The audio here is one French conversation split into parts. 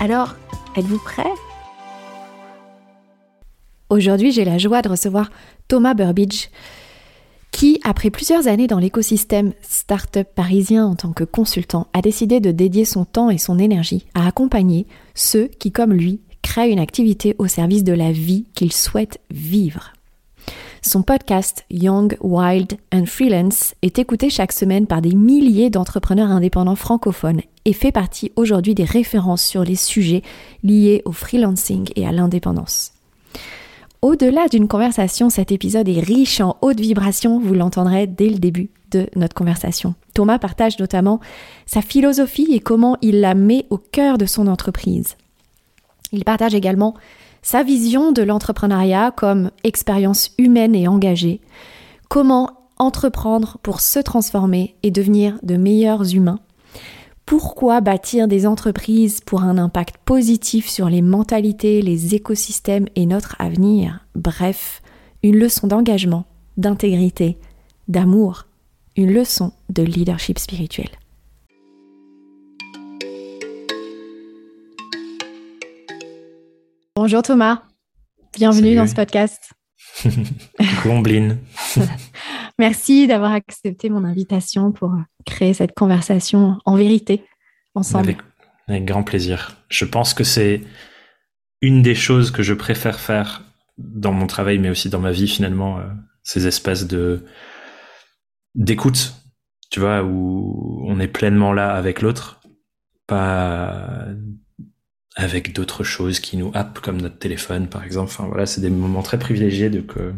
alors, êtes-vous prêt? Aujourd'hui, j'ai la joie de recevoir Thomas Burbidge, qui, après plusieurs années dans l'écosystème start-up parisien en tant que consultant, a décidé de dédier son temps et son énergie à accompagner ceux qui, comme lui, créent une activité au service de la vie qu'ils souhaitent vivre. Son podcast Young, Wild and Freelance est écouté chaque semaine par des milliers d'entrepreneurs indépendants francophones et fait partie aujourd'hui des références sur les sujets liés au freelancing et à l'indépendance. Au-delà d'une conversation, cet épisode est riche en hautes vibrations, vous l'entendrez dès le début de notre conversation. Thomas partage notamment sa philosophie et comment il la met au cœur de son entreprise. Il partage également sa vision de l'entrepreneuriat comme expérience humaine et engagée, comment entreprendre pour se transformer et devenir de meilleurs humains, pourquoi bâtir des entreprises pour un impact positif sur les mentalités, les écosystèmes et notre avenir, bref, une leçon d'engagement, d'intégrité, d'amour, une leçon de leadership spirituel. Bonjour Thomas, bienvenue dans ce podcast. Gombline. Merci d'avoir accepté mon invitation pour créer cette conversation en vérité ensemble. Avec, grand plaisir. Je pense que c'est une des choses que je préfère faire dans mon travail, mais aussi dans ma vie finalement, euh, ces espèces de d'écoute, tu vois, où on est pleinement là avec l'autre, pas avec d'autres choses qui nous happent comme notre téléphone par exemple. Enfin voilà, c'est des moments très privilégiés de que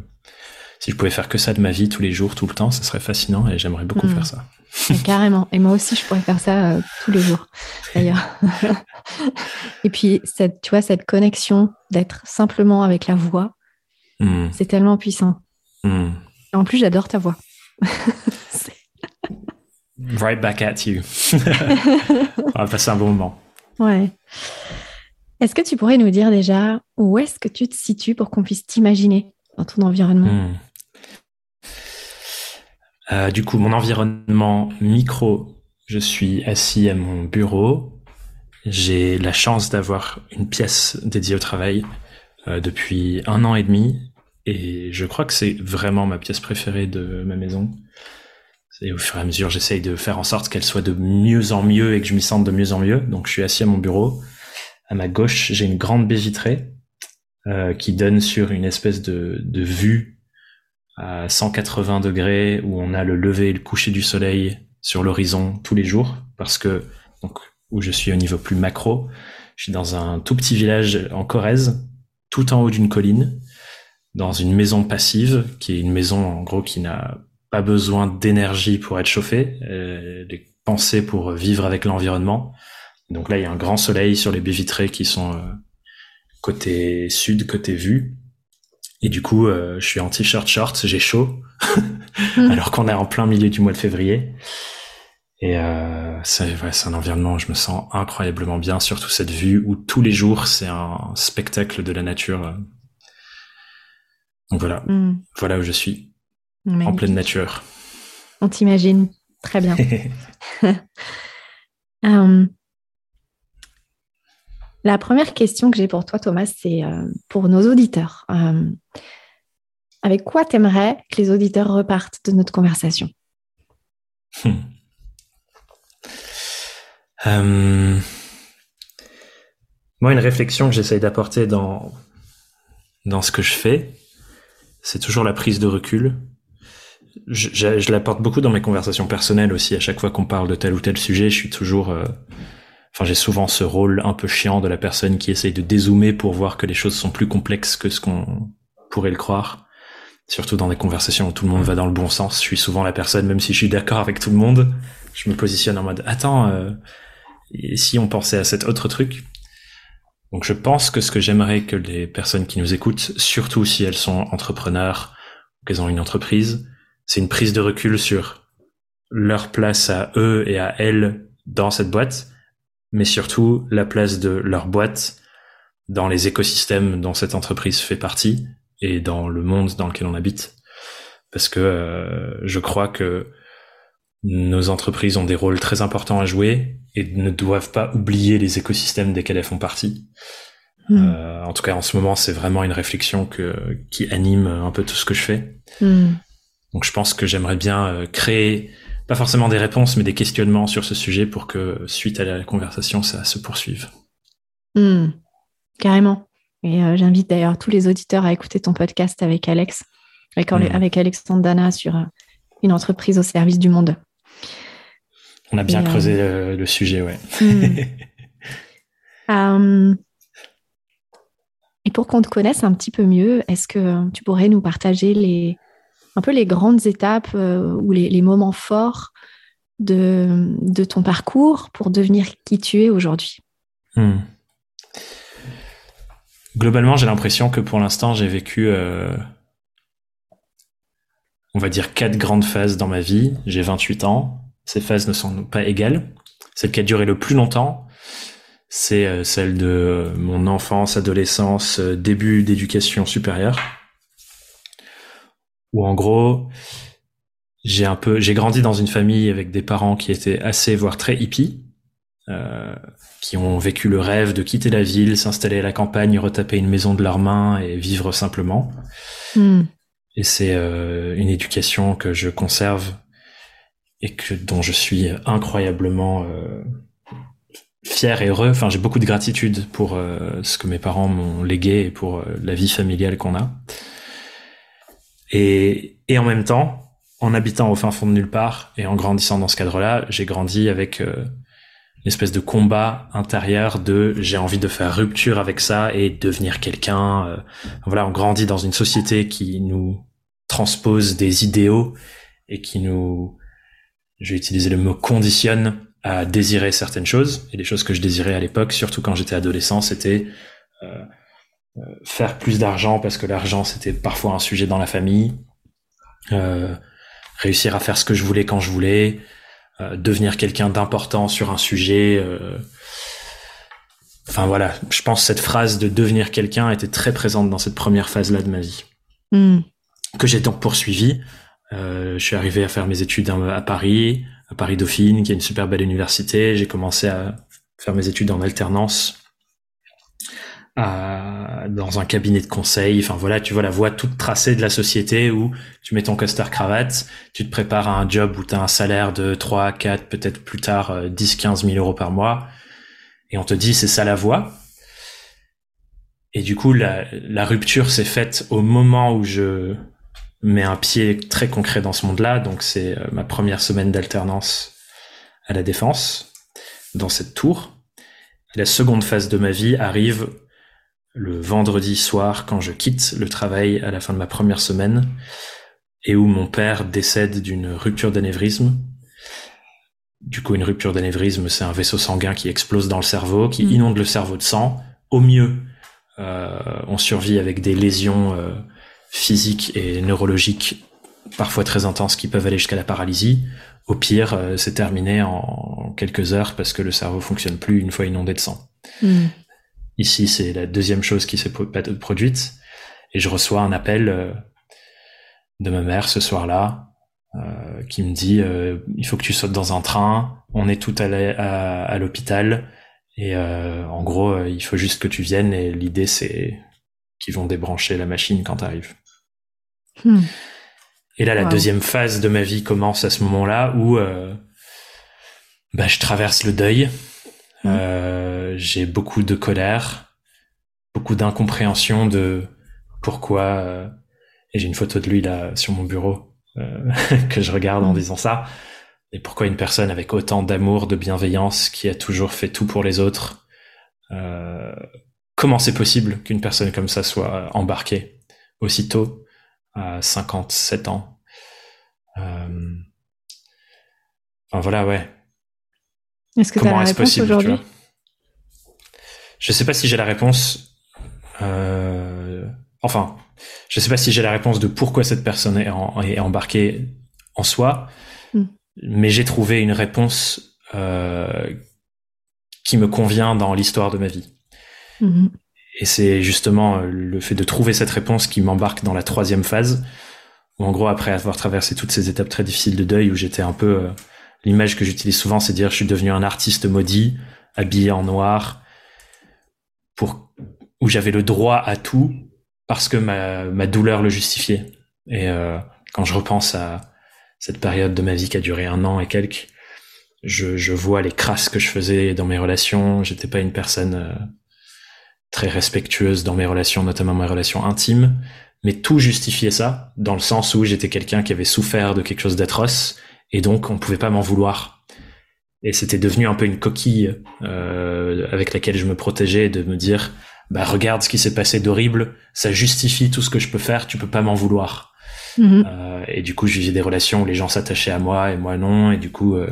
si je pouvais faire que ça de ma vie tous les jours, tout le temps, ce serait fascinant et j'aimerais beaucoup hmm. faire ça. carrément. Et moi aussi, je pourrais faire ça euh, tous les jours, d'ailleurs. et puis, cette, tu vois, cette connexion d'être simplement avec la voix, hmm. c'est tellement puissant. Hmm. Et en plus, j'adore ta voix. right back at you. On va passer un bon moment. Ouais. Est-ce que tu pourrais nous dire déjà où est-ce que tu te situes pour qu'on puisse t'imaginer dans ton environnement? Euh, Du coup, mon environnement micro, je suis assis à mon bureau. J'ai la chance d'avoir une pièce dédiée au travail euh, depuis un an et demi. Et je crois que c'est vraiment ma pièce préférée de ma maison. Et au fur et à mesure, j'essaye de faire en sorte qu'elle soit de mieux en mieux et que je m'y sente de mieux en mieux. Donc, je suis assis à mon bureau. À ma gauche, j'ai une grande baie vitrée euh, qui donne sur une espèce de, de vue à 180 degrés où on a le lever et le coucher du soleil sur l'horizon tous les jours parce que donc où je suis au niveau plus macro, je suis dans un tout petit village en Corrèze, tout en haut d'une colline, dans une maison passive qui est une maison en gros qui n'a pas besoin d'énergie pour être chauffée, elle est pensée pour vivre avec l'environnement. Donc là, il y a un grand soleil sur les baies vitrées qui sont euh, côté sud, côté vue. Et du coup, euh, je suis en t-shirt short, j'ai chaud, alors qu'on est en plein milieu du mois de février. Et euh, c'est un environnement où je me sens incroyablement bien, surtout cette vue où tous les jours c'est un spectacle de la nature. Donc voilà, mm. voilà où je suis, en pleine nature. On t'imagine très bien. Euh, la première question que j'ai pour toi, Thomas, c'est euh, pour nos auditeurs. Euh, avec quoi t'aimerais que les auditeurs repartent de notre conversation? Hmm. euh, Moi, une réflexion que j'essaye d'apporter dans, dans ce que je fais, c'est toujours la prise de recul. Je, l'apporte beaucoup dans mes conversations personnelles aussi. À chaque fois qu'on parle de tel ou tel sujet, je suis toujours, enfin, j'ai souvent ce rôle un peu chiant de la personne qui essaye de dézoomer pour voir que les choses sont plus complexes que ce qu'on pourrait le croire. Surtout dans des conversations où tout le monde va dans le bon sens. Je suis souvent la personne, même si je suis d'accord avec tout le monde, je me positionne en mode, attends, euh, si on pensait à cet autre truc, donc je pense que ce que j'aimerais que les personnes qui nous écoutent, surtout si elles sont entrepreneurs ou qu'elles ont une entreprise, c'est une prise de recul sur leur place à eux et à elles dans cette boîte, mais surtout la place de leur boîte dans les écosystèmes dont cette entreprise fait partie et dans le monde dans lequel on habite. Parce que euh, je crois que nos entreprises ont des rôles très importants à jouer et ne doivent pas oublier les écosystèmes desquels elles font partie. Hmm. Euh, en tout cas, en ce moment, c'est vraiment une réflexion que, qui anime un peu tout ce que je fais. Hmm. Donc, je pense que j'aimerais bien euh, créer, pas forcément des réponses, mais des questionnements sur ce sujet pour que, suite à la conversation, ça se poursuive. Hmm. Carrément. Et euh, j'invite d'ailleurs tous les auditeurs à écouter ton podcast avec Alex, avec, avec Alexandre Dana sur une entreprise au service du monde. On a bien creusé le, sujet, ouais. Hmm. Euh, et pour qu'on te connaisse un petit peu mieux, est-ce que tu pourrais nous partager les, un peu les grandes étapes euh, ou les, moments forts de, ton parcours pour devenir qui tu es aujourd'hui hmm. Globalement, j'ai l'impression que pour l'instant, j'ai vécu, euh, on va dire, quatre grandes phases dans ma vie. J'ai 28 ans. Ces phases ne sont pas égales. Celle qui a duré le plus longtemps, c'est euh, celle de mon enfance, adolescence, début d'éducation supérieure. Où en gros, j'ai un peu, j'ai grandi dans une famille avec des parents qui étaient assez, voire très hippies, euh, qui ont vécu le rêve de quitter la ville, s'installer à la campagne, retaper une maison de leurs mains et vivre simplement. Hmm. Et c'est une éducation que je conserve et que dont je suis incroyablement euh, fier et heureux. Enfin, j'ai beaucoup de gratitude pour euh, ce que mes parents m'ont légué et pour euh, la vie familiale qu'on a. Et, et en même temps, en habitant au fin fond de nulle part et en grandissant dans ce cadre-là, j'ai grandi avec une espèce de combat intérieur de j'ai envie de faire rupture avec ça et devenir quelqu'un. voilà, on grandit dans une société qui nous transpose des idéaux et qui nous j'ai utilisé le mot conditionne à désirer certaines choses. Et les choses que je désirais à l'époque, surtout quand j'étais adolescent, c'était euh, euh, faire plus d'argent parce que l'argent c'était parfois un sujet dans la famille, euh, réussir à faire ce que je voulais quand je voulais, euh, devenir quelqu'un d'important sur un sujet. Euh. Enfin voilà, je pense que cette phrase de devenir quelqu'un était très présente dans cette première phase-là de ma vie, hmm. que j'ai donc poursuivie je suis arrivé à faire mes études à Paris, à Paris Dauphine, qui est une super belle université. J'ai commencé à faire mes études en alternance à, dans un cabinet de conseil. Enfin voilà, tu vois la voie toute tracée de la société où tu mets ton costard cravate, tu te prépares à un job où tu as un salaire de 3, 4, peut-être plus tard 10, 15 000 euros par mois. Et on te dit c'est ça la voie. Et du coup, la, rupture s'est faite au moment où je met un pied très concret dans ce monde-là. Donc c'est euh, ma première semaine d'alternance à la défense, dans cette tour. la seconde phase de ma vie arrive le vendredi soir quand je quitte le travail à la fin de ma première semaine et où mon père décède d'une rupture d'anévrisme. Du coup, une rupture d'anévrisme, c'est un vaisseau sanguin qui explose dans le cerveau, qui mm. inonde le cerveau de sang. Au mieux, euh, on survit avec des lésions euh, physiques et neurologiques parfois très intenses qui peuvent aller jusqu'à la paralysie. Au pire, euh, c'est terminé en quelques heures parce que le cerveau fonctionne plus une fois inondé de sang. Hmm. Ici, c'est la deuxième chose qui s'est produite et je reçois un appel euh, de ma mère ce soir-là euh, qui me dit il faut que tu sautes dans un train, on est tout à, à l'hôpital et en gros il faut juste que tu viennes et l'idée c'est qui vont débrancher la machine quand tu arrives. Hmm. Et là, la deuxième phase de ma vie commence à ce moment-là où euh, bah, je traverse le deuil. Euh, j'ai beaucoup de colère, beaucoup d'incompréhension de pourquoi. Euh, et j'ai une photo de lui là sur mon bureau euh, que je regarde en mm. disant ça. Et pourquoi une personne avec autant d'amour, de bienveillance, qui a toujours fait tout pour les autres, comment c'est possible qu'une personne comme ça soit embarquée aussitôt à 57 ans Enfin voilà, ouais. Est-ce que tu as la réponse aujourd'hui Je sais pas si j'ai la réponse. Euh... Enfin, je sais pas si j'ai la réponse de pourquoi cette personne est, est embarquée en soi, hmm. mais j'ai trouvé une réponse euh, qui me convient dans l'histoire de ma vie. Hmm. Et c'est justement le fait de trouver cette réponse qui m'embarque dans la troisième phase, où en gros, après avoir traversé toutes ces étapes très difficiles de deuil, où j'étais un peu... Euh, l'image que j'utilise souvent, c'est dire je suis devenu un artiste maudit, habillé en noir, où j'avais le droit à tout, parce que ma, douleur le justifiait. Et euh, quand je repense à cette période de ma vie qui a duré un an et quelques, je, je vois les crasses que je faisais dans mes relations. J'étais pas une personne euh, très respectueuse dans mes relations, notamment mes relations intimes. Mais tout justifiait ça, dans le sens où j'étais quelqu'un qui avait souffert de quelque chose d'atroce, et donc on pouvait pas m'en vouloir. Et c'était devenu un peu une coquille euh, avec laquelle je me protégeais de me dire bah regarde ce qui s'est passé d'horrible, ça justifie tout ce que je peux faire, tu peux pas m'en vouloir. Mhm. Euh, et du coup, j'ai des relations où les gens s'attachaient à moi et moi non, et du coup, euh,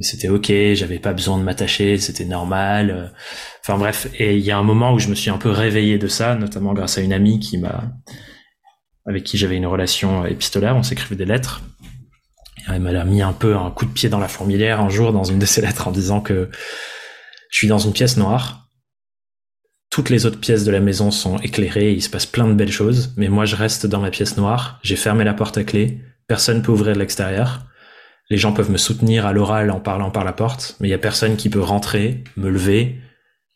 c'était ok, j'avais pas besoin de m'attacher, c'était normal. Enfin bref, et il y a un moment où je me suis un peu réveillé de ça, notamment grâce à une amie qui m'a, avec qui j'avais une relation épistolaire, on s'écrivait des lettres. Elle m'a mis un peu un coup de pied dans la fourmilière un jour dans une de ses lettres en disant que je suis dans une pièce noire. Toutes les autres pièces de la maison sont éclairées, il se passe plein de belles choses, mais moi je reste dans ma pièce noire, j'ai fermé la porte à clé, personne peut ouvrir de l'extérieur, les gens peuvent me soutenir à l'oral en parlant par la porte, mais il y a personne qui peut rentrer, me lever,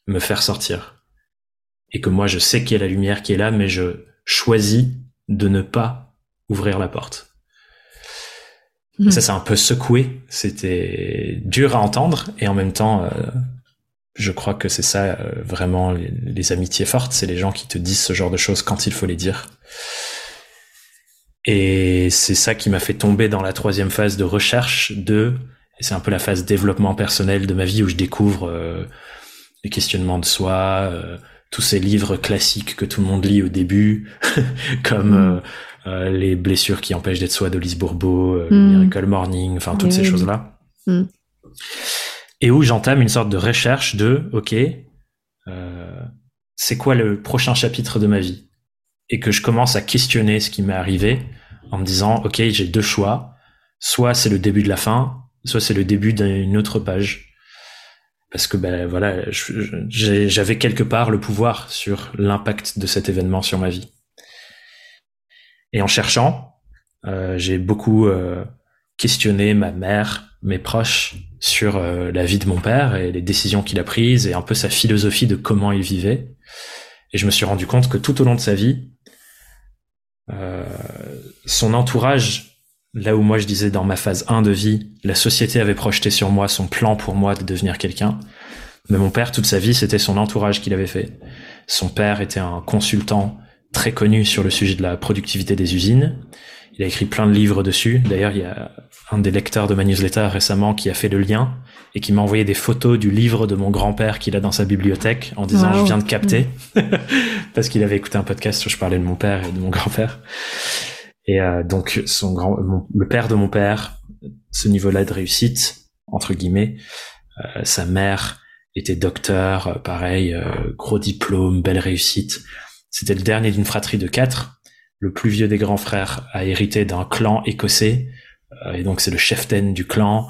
me faire sortir. Et que moi je sais qu'il y a la lumière qui est là, mais je choisis de ne pas ouvrir la porte. Hmm. ça, c'est un peu secoué. C'était dur à entendre et en même temps, euh, je crois que c'est ça euh, vraiment les, amitiés fortes, c'est les gens qui te disent ce genre de choses quand il faut les dire. Et c'est ça qui m'a fait tomber dans la troisième phase de recherche de, et c'est un peu la phase développement personnel de ma vie où je découvre euh, les questionnements de soi, tous ces livres classiques que tout le monde lit au début, comme mm. les blessures qui empêchent d'être soi de Lise Bourbeau, mm. Miracle Morning, enfin toutes ces choses-là. Mm et où j'entame une sorte de recherche de, ok, euh, c'est quoi le prochain chapitre de ma vie? Et que je commence à questionner ce qui m'est arrivé en me disant, ok, j'ai deux choix, soit c'est le début de la fin, soit c'est le début d'une autre page. Parce que ben voilà, j'avais quelque part le pouvoir sur l'impact de cet événement sur ma vie. Et en cherchant, euh, j'ai beaucoup euh, questionné ma mère, mes proches, sur euh, la vie de mon père et les décisions qu'il a prises et un peu sa philosophie de comment il vivait. Et je me suis rendu compte que tout au long de sa vie, euh, son entourage, là où moi je disais dans ma phase 1 de vie, la société avait projeté sur moi son plan pour moi de devenir quelqu'un. Mais mon père, toute sa vie, c'était son entourage qui l'avait fait. Son père était un consultant très connu sur le sujet de la productivité des usines. Il a écrit plein de livres dessus. D'ailleurs, il y a un des lecteurs de ma newsletter récemment qui a fait le lien et qui m'a envoyé des photos du livre de mon grand-père qu'il a dans sa bibliothèque en disant je viens de capter parce qu'il avait écouté un podcast où je parlais de mon père et de mon grand-père. Et euh, donc son grand, le père de mon père, ce niveau-là de réussite entre guillemets, euh, sa mère était docteur, euh, pareil, gros diplôme, belle réussite. C'était le dernier d'une fratrie de quatre. Le plus vieux des grands frères a hérité d'un clan écossais euh, et donc c'est le cheftain du clan.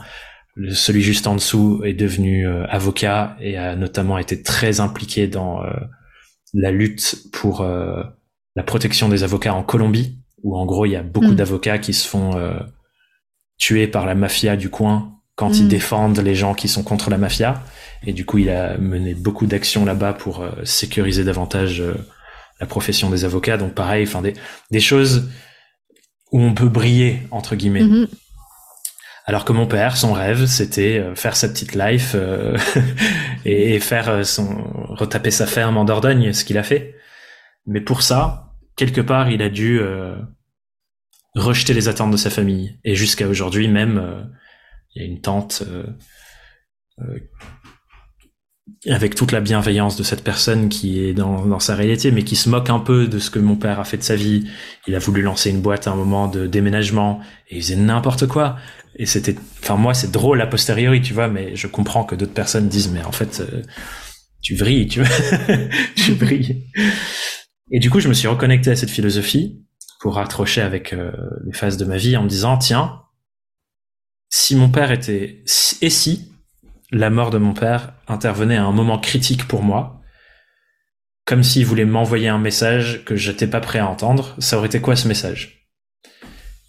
celui juste en dessous est devenu euh, avocat et a notamment été très impliqué dans euh, la lutte pour la protection des avocats en Colombie, où en gros il y a beaucoup mm. d'avocats qui se font tuer par la mafia du coin quand ils mm. défendent les gens qui sont contre la mafia. Et du coup, il a mené beaucoup d'actions là-bas pour sécuriser davantage la profession des avocats. Donc pareil, enfin des, des choses où on peut briller entre guillemets. Mm-hmm. Alors que mon père, son rêve, c'était euh, faire sa petite life euh, et faire euh, son retaper sa ferme en Dordogne, ce qu'il a fait. Mais pour ça, quelque part, il a dû rejeter les attentes de sa famille. Et jusqu'à aujourd'hui, même, il y a une tante avec toute la bienveillance de cette personne qui est dans, dans, sa réalité, mais qui se moque un peu de ce que mon père a fait de sa vie. Il a voulu lancer une boîte à un moment de déménagement et il faisait n'importe quoi. Et c'était, enfin moi c'est drôle a posteriori, tu vois, mais je comprends que d'autres personnes disent, mais en fait, euh, tu vrilles, tu vois, tu brilles. Et du coup, je me suis reconnecté à cette philosophie pour raccrocher avec euh, les phases de ma vie en me disant, tiens, si mon père était, et si la mort de mon père intervenait à un moment critique pour moi, comme s'il voulait m'envoyer un message que j'étais pas prêt à entendre, ça aurait été quoi ce message?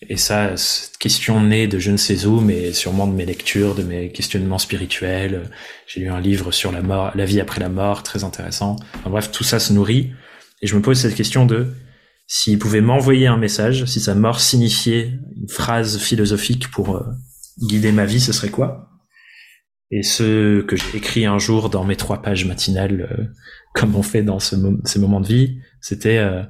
Et ça, cette question née de je ne sais où, mais sûrement de mes lectures, de mes questionnements spirituels. J'ai lu un livre sur la mort, la vie après la mort, très intéressant. En bref, tout ça se nourrit. Et je me pose cette question de s'il pouvait m'envoyer un message, si sa mort signifiait une phrase philosophique pour euh, guider ma vie, ce serait quoi? Et ce que j'ai écrit un jour dans mes trois pages matinales, euh, comme on fait dans ce ces moments de vie, c'était euh,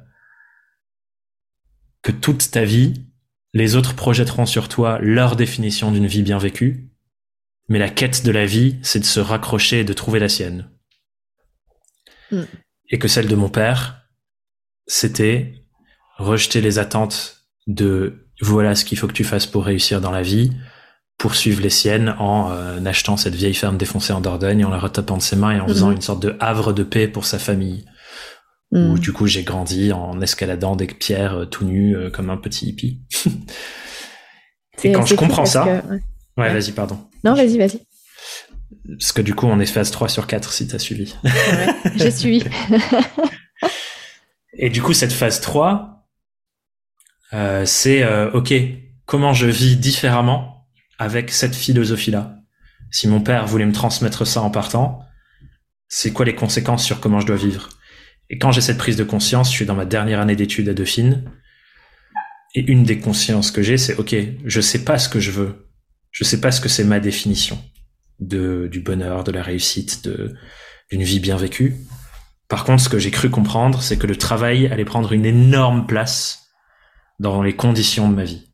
que toute ta vie, les autres projetteront sur toi leur définition d'une vie bien vécue, mais la quête de la vie, c'est de se raccrocher et de trouver la sienne. Mm. Et que celle de mon père, c'était rejeter les attentes de voilà ce qu'il faut que tu fasses pour réussir dans la vie, poursuivre les siennes en euh, achetant cette vieille ferme défoncée en Dordogne, en la retapant de ses mains et en faisant mhm. une sorte de havre de paix pour sa famille. Où mhm. du coup j'ai grandi en escaladant des pierres euh, tout nu euh, comme un petit hippie. et quand je comprends ça... ouais, vas-y, pardon. Non, vas-y, vas-y. Parce que du coup on est phase 3 sur 4 si t'as suivi. ouais, j'ai suivi. et du coup cette phase 3, c'est ok, comment je vis différemment avec cette philosophie-là. Si mon père voulait me transmettre ça en partant, c'est quoi les conséquences sur comment je dois vivre? Et quand j'ai cette prise de conscience, je suis dans ma dernière année d'études à Dauphine, et une des consciences que j'ai, c'est ok, je sais pas ce que je veux, je sais pas ce que c'est ma définition de du bonheur, de la réussite, de d'une vie bien vécue. Par contre, ce que j'ai cru comprendre, c'est que le travail allait prendre une énorme place dans les conditions de ma vie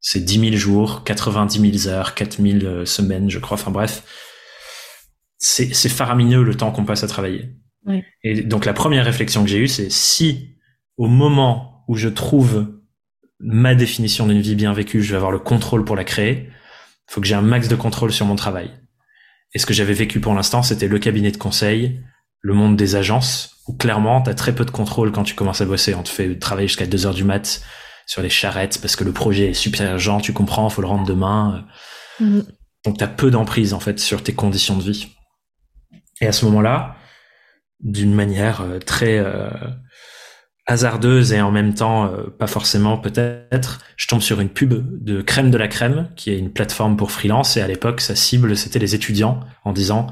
c'est 10 000 jours, 90 000 heures, 4 000 euh, semaines, je crois. Enfin bref, c'est faramineux le temps qu'on passe à travailler. Et donc la première réflexion que j'ai eue, c'est si au moment où je trouve ma définition d'une vie bien vécue, je vais avoir le contrôle pour la créer, faut que j'ai un max de contrôle sur mon travail. Et ce que j'avais vécu pour l'instant, c'était le cabinet de conseil, le monde des agences, où clairement, tu as très peu de contrôle quand tu commences à bosser. On te fait travailler jusqu'à 2 heures du mat, sur les charrettes parce que le projet est super urgent, tu comprends, faut le rendre demain. Mm. Donc tu as peu d'emprise en fait sur tes conditions de vie. Et à ce moment-là, d'une manière euh, très euh, hasardeuse et en même temps euh, pas forcément peut-être, je tombe sur une pub de Crème de la Crème, qui est une plateforme pour freelance, et à l'époque, sa cible, c'était les étudiants, en disant,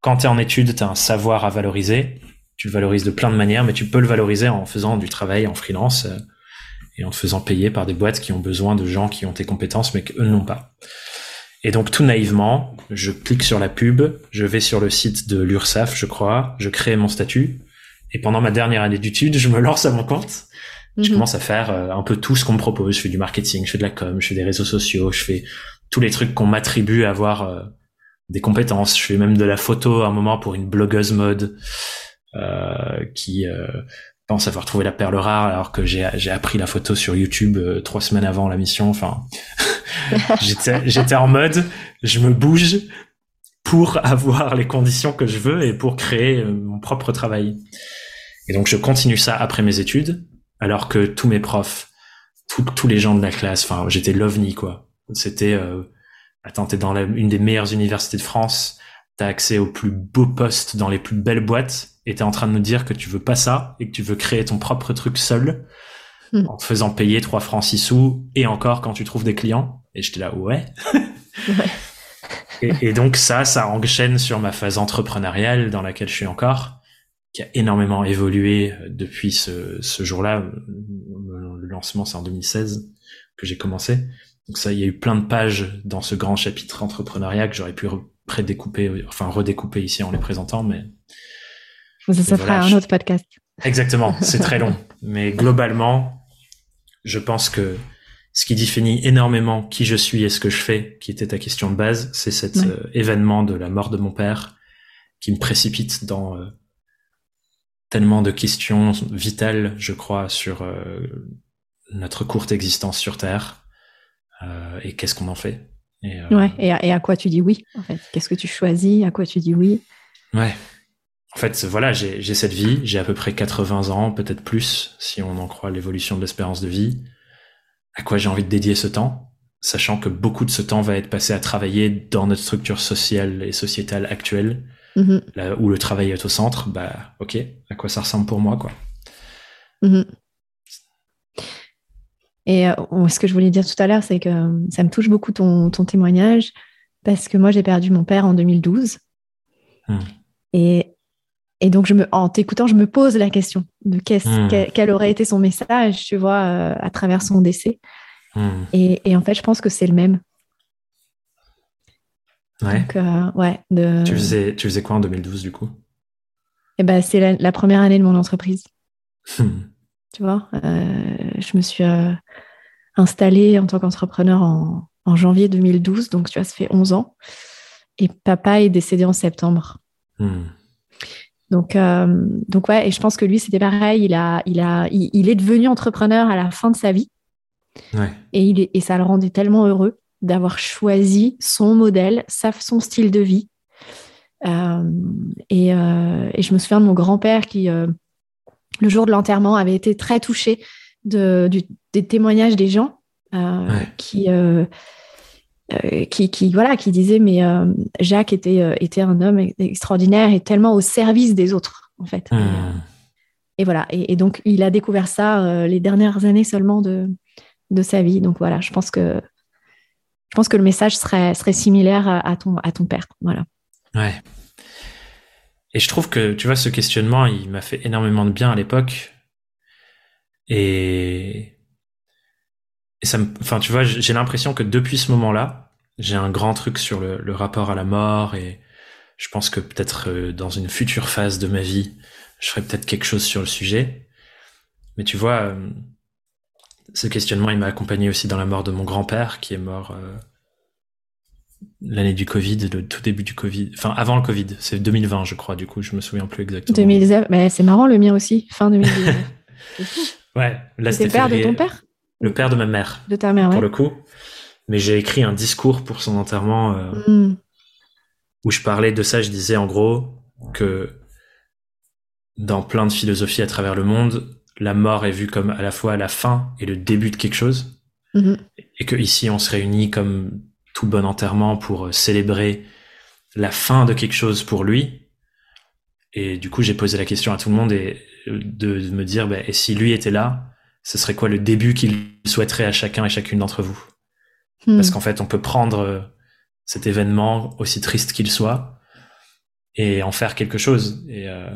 quand tu es en études, tu as un savoir à valoriser, tu le valorises de plein de manières, mais tu peux le valoriser en faisant du travail en freelance et en te faisant payer par des boîtes qui ont besoin de gens qui ont tes compétences mais qu'eux n'ont pas. Et donc tout naïvement, je clique sur la pub, je vais sur le site de l'URSAF, je crois, je crée mon statut, et pendant ma dernière année d'études, je me lance à mon compte. Je mhm. commence à faire euh, un peu tout ce qu'on me propose. Je fais du marketing, je fais de la com, je fais des réseaux sociaux, je fais tous les trucs qu'on m'attribue à avoir euh, des compétences. Je fais même de la photo à un moment pour une blogueuse mode euh, qui pense avoir trouvé la perle rare alors que j'ai appris la photo sur YouTube euh, trois semaines avant la mission. Enfin, j'étais en mode je me bouge pour avoir les conditions que je veux et pour créer euh, mon propre travail. Et donc je continue ça après mes études alors que tous mes profs, tous les gens de la classe, enfin j'étais l'ovni quoi. C'était euh, attends t'es dans la, une des meilleures universités de France, t'as accès aux plus beaux postes dans les plus belles boîtes et t'es en train de nous dire que tu veux pas ça et que tu veux créer ton propre truc seul hmm. en te faisant payer 3 francs 6 sous et encore quand tu trouves des clients. Et j'étais là, ouais. Et, donc ça, ça enchaîne sur ma phase entrepreneuriale dans laquelle je suis encore, qui a énormément évolué depuis ce, ce jour-là. Le lancement, c'est en 2016 que j'ai commencé. Donc ça, il y a eu plein de pages dans ce grand chapitre entrepreneuriat que j'aurais pu prédécouper, enfin redécouper ici en les présentant, mais ça, fera un autre podcast. Exactement, c'est très long, mais globalement, je pense que ce qui définit énormément qui je suis et ce que je fais, qui était ta question de base, c'est cet euh, événement de la mort de mon père qui me précipite dans euh, tellement de questions vitales, je crois, sur euh, notre courte existence sur Terre et qu'est-ce qu'on en fait. Et, ouais, et à, et à, quoi tu dis oui, en fait? Qu'est-ce que tu choisis? À quoi tu dis oui? Ouais. En fait, voilà, j'ai cette vie, j'ai à peu près 80 ans, peut-être plus, si on en croit l'évolution de l'espérance de vie à quoi j'ai envie de dédier ce temps, sachant que beaucoup de ce temps va être passé à travailler dans notre structure sociale et sociétale actuelle, mm-hmm. là où le travail est au centre, bah ok, à quoi ça ressemble pour moi, quoi. Mm-hmm. Et euh, ce que je voulais dire tout à l'heure, c'est que euh, ça me touche beaucoup ton, témoignage, parce que moi j'ai perdu mon père en 2012. Mm. Et et donc, je me, en t'écoutant, je me pose la question de hmm. quel, aurait été son message, tu vois, euh, à travers son décès. Hmm. Et, en fait, je pense que c'est le même. Ouais. Donc, euh, ouais tu, faisais, tu faisais quoi en 2012, du coup? Eh ben, c'est la, première année de mon entreprise. Hmm. Tu vois, euh, je me suis installée en tant qu'entrepreneur en, en, janvier 2012, donc tu vois, ça fait 11 ans. Et papa est décédé en septembre. Donc, euh, donc ouais, et je pense que lui, c'était pareil. Il, a, il, a, il, est devenu entrepreneur à la fin de sa vie. Et, il est, et ça le rendait tellement heureux d'avoir choisi son modèle, sa, son style de vie. Euh, et, euh, et, je me souviens de mon grand-père qui, le jour de l'enterrement, avait été très touché de, du, des témoignages des gens qui euh, qui, qui, voilà, qui disait mais euh, Jacques était, euh, était un homme extraordinaire et tellement au service des autres, en fait. Hmm. Et, voilà. Et, donc, il a découvert ça les dernières années seulement de, de sa vie. Donc, voilà, je pense que, je pense que le message serait, serait similaire à ton, à ton père. Voilà. Ouais. Et je trouve que, tu vois, ce questionnement, il m'a fait énormément de bien à l'époque. Et et ça me, enfin, tu vois, j'ai l'impression que depuis ce moment-là, j'ai un grand truc sur le, le, rapport à la mort et je pense que peut-être euh, dans une future phase de ma vie, je ferai peut-être quelque chose sur le sujet. Mais tu vois, euh, ce questionnement, il m'a accompagné aussi dans la mort de mon grand-père qui est mort euh, l'année du Covid, le tout début du Covid, enfin avant le Covid, c'est 2020 je crois, du coup je me souviens plus exactement. 2019, mais c'est marrant le mien aussi, fin 2019. ouais, là c'était père de ton père? Le père de ma mère. De ta mère, Pour le coup. Mais j'ai écrit un discours pour son enterrement euh, hmm. où je parlais de ça. Je disais en gros que dans plein de philosophies à travers le monde, la mort est vue comme à la fois la fin et le début de quelque chose. Hmm. Et que ici, on se réunit comme tout bon enterrement pour célébrer la fin de quelque chose pour lui. Et du coup, j'ai posé la question à tout le monde et de, me dire, bah, et si lui était là, ce serait quoi le début qu'il souhaiterait à chacun et chacune d'entre vous hmm. Parce qu'en fait, on peut prendre euh, cet événement, aussi triste qu'il soit, et en faire quelque chose. Et, euh,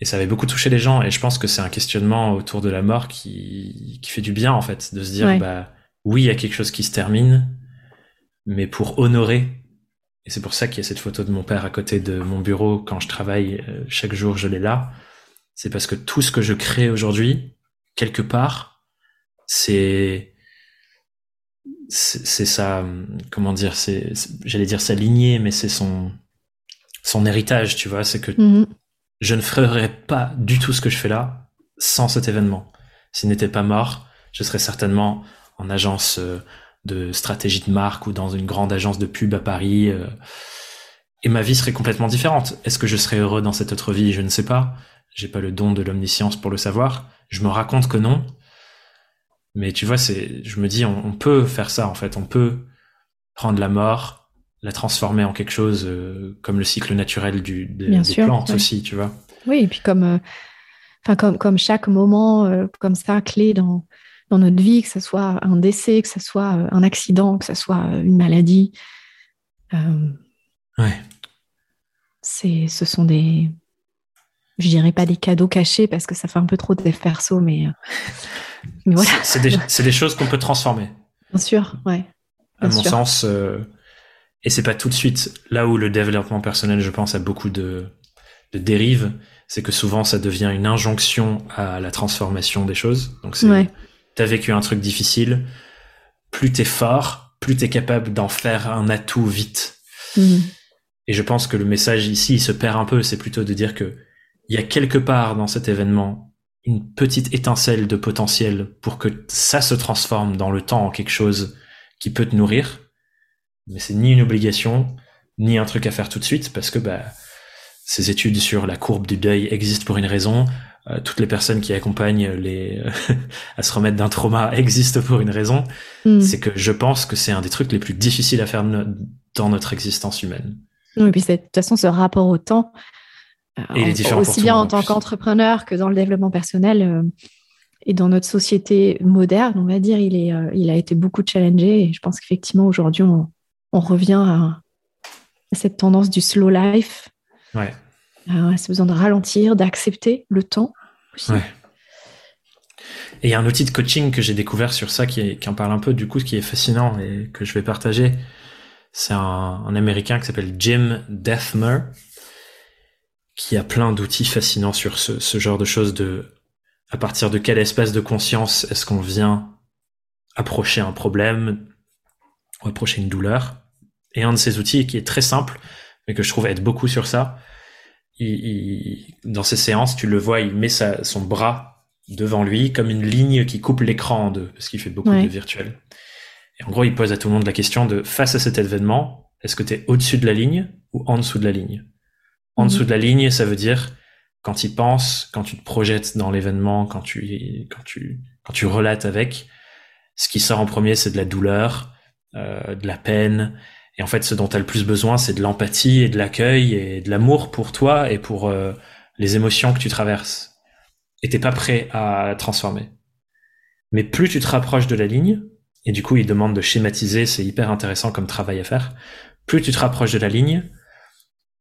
et ça avait beaucoup touché les gens. Et je pense que c'est un questionnement autour de la mort qui, qui fait du bien, en fait, de se dire, bah oui, il y a quelque chose qui se termine, mais pour honorer. Et c'est pour ça qu'il y a cette photo de mon père à côté de mon bureau quand je travaille. Euh, chaque jour, je l'ai là. C'est parce que tout ce que je crée aujourd'hui, quelque part, c'est c'est ça, comment dire, c'est j'allais dire sa lignée, mais c'est son son héritage, tu vois, c'est que mhm. je ne ferais pas du tout ce que je fais là sans cet événement. S'il n'était pas mort, je serais certainement en agence euh, de stratégie de marque ou dans une grande agence de pub à Paris. Euh, et ma vie serait complètement différente. Est-ce que je serais heureux dans cette autre vie? Je ne sais pas. J'ai pas le don de l'omniscience pour le savoir. Je me raconte que non. Mais tu vois, c'est, je me dis, on, peut faire ça en fait. On peut prendre la mort, la transformer en quelque chose euh, comme le cycle naturel du, des, plantes aussi, tu vois. Oui, et puis comme, euh, enfin comme, comme chaque moment euh, comme ça clé dans dans notre vie, que ce soit un décès, que ce soit un accident, que ce soit une maladie. ouais. C'est, ce sont des, je dirais pas des cadeaux cachés parce que ça fait un peu trop de perso, mais, euh, mais voilà. C'est des, des, choses qu'on peut transformer. Bien sûr, ouais. à mon sens, et c'est pas tout de suite là où le développement personnel, je pense, a beaucoup de, de dérives, c'est que souvent ça devient une injonction à la transformation des choses. Donc c'est, ouais. t'as vécu un truc difficile, plus t'es fort, plus t'es capable d'en faire un atout vite. Mhm. Et je pense que le message ici, il se perd un peu. C'est plutôt de dire que il y a quelque part dans cet événement une petite étincelle de potentiel pour que ça se transforme dans le temps en quelque chose qui peut te nourrir mais c'est ni une obligation, ni un truc à faire tout de suite, parce que bah, ces études sur la courbe du deuil existent pour une raison. Euh, toutes les personnes qui accompagnent les à se remettre d'un trauma existent pour une raison. Hmm. C'est que je pense que c'est un des trucs les plus difficiles à faire dans notre existence humaine. Oui, et puis de toute façon, ce rapport au temps, euh, aussi bien en tant qu'entrepreneur que dans le développement personnel euh, et dans notre société moderne, on va dire, il, est, il a été beaucoup challengé. Et je pense qu'effectivement, aujourd'hui, on, on revient à, cette tendance du slow life. Ouais. Euh, c'est besoin de ralentir, d'accepter le temps aussi. Ouais. Et il y a un outil de coaching que j'ai découvert sur ça qui, en parle un peu, du coup, ce qui est fascinant et que je vais partager. C'est un, Américain qui s'appelle Jim Deathmer, qui a plein d'outils fascinants sur ce, ce, genre de choses de à partir de quel espace de conscience est-ce qu'on vient approcher un problème, ou approcher une douleur. Et un de ces outils qui est très simple, mais que je trouve aide beaucoup sur ça, il, dans ces séances, tu le vois, il met sa, son bras devant lui comme une ligne qui coupe l'écran en deux, parce qu'il fait beaucoup de virtuel. Et en gros, il pose à tout le monde la question de, face à cet événement, est-ce que tu es au-dessus de la ligne ou en dessous de la ligne? En dessous de la ligne, ça veut dire quand il pense, quand tu te projettes dans l'événement, quand tu, quand tu, quand tu relates avec, ce qui sort en premier, c'est de la douleur, euh, de la peine. Et en fait, ce dont tu as le plus besoin, c'est de l'empathie et de l'accueil et de l'amour pour toi et pour euh, les émotions que tu traverses. Et t'es pas prêt à transformer. Mais plus tu te rapproches de la ligne, et du coup, il demande de schématiser, c'est hyper intéressant comme travail à faire. Plus tu te rapproches de la ligne,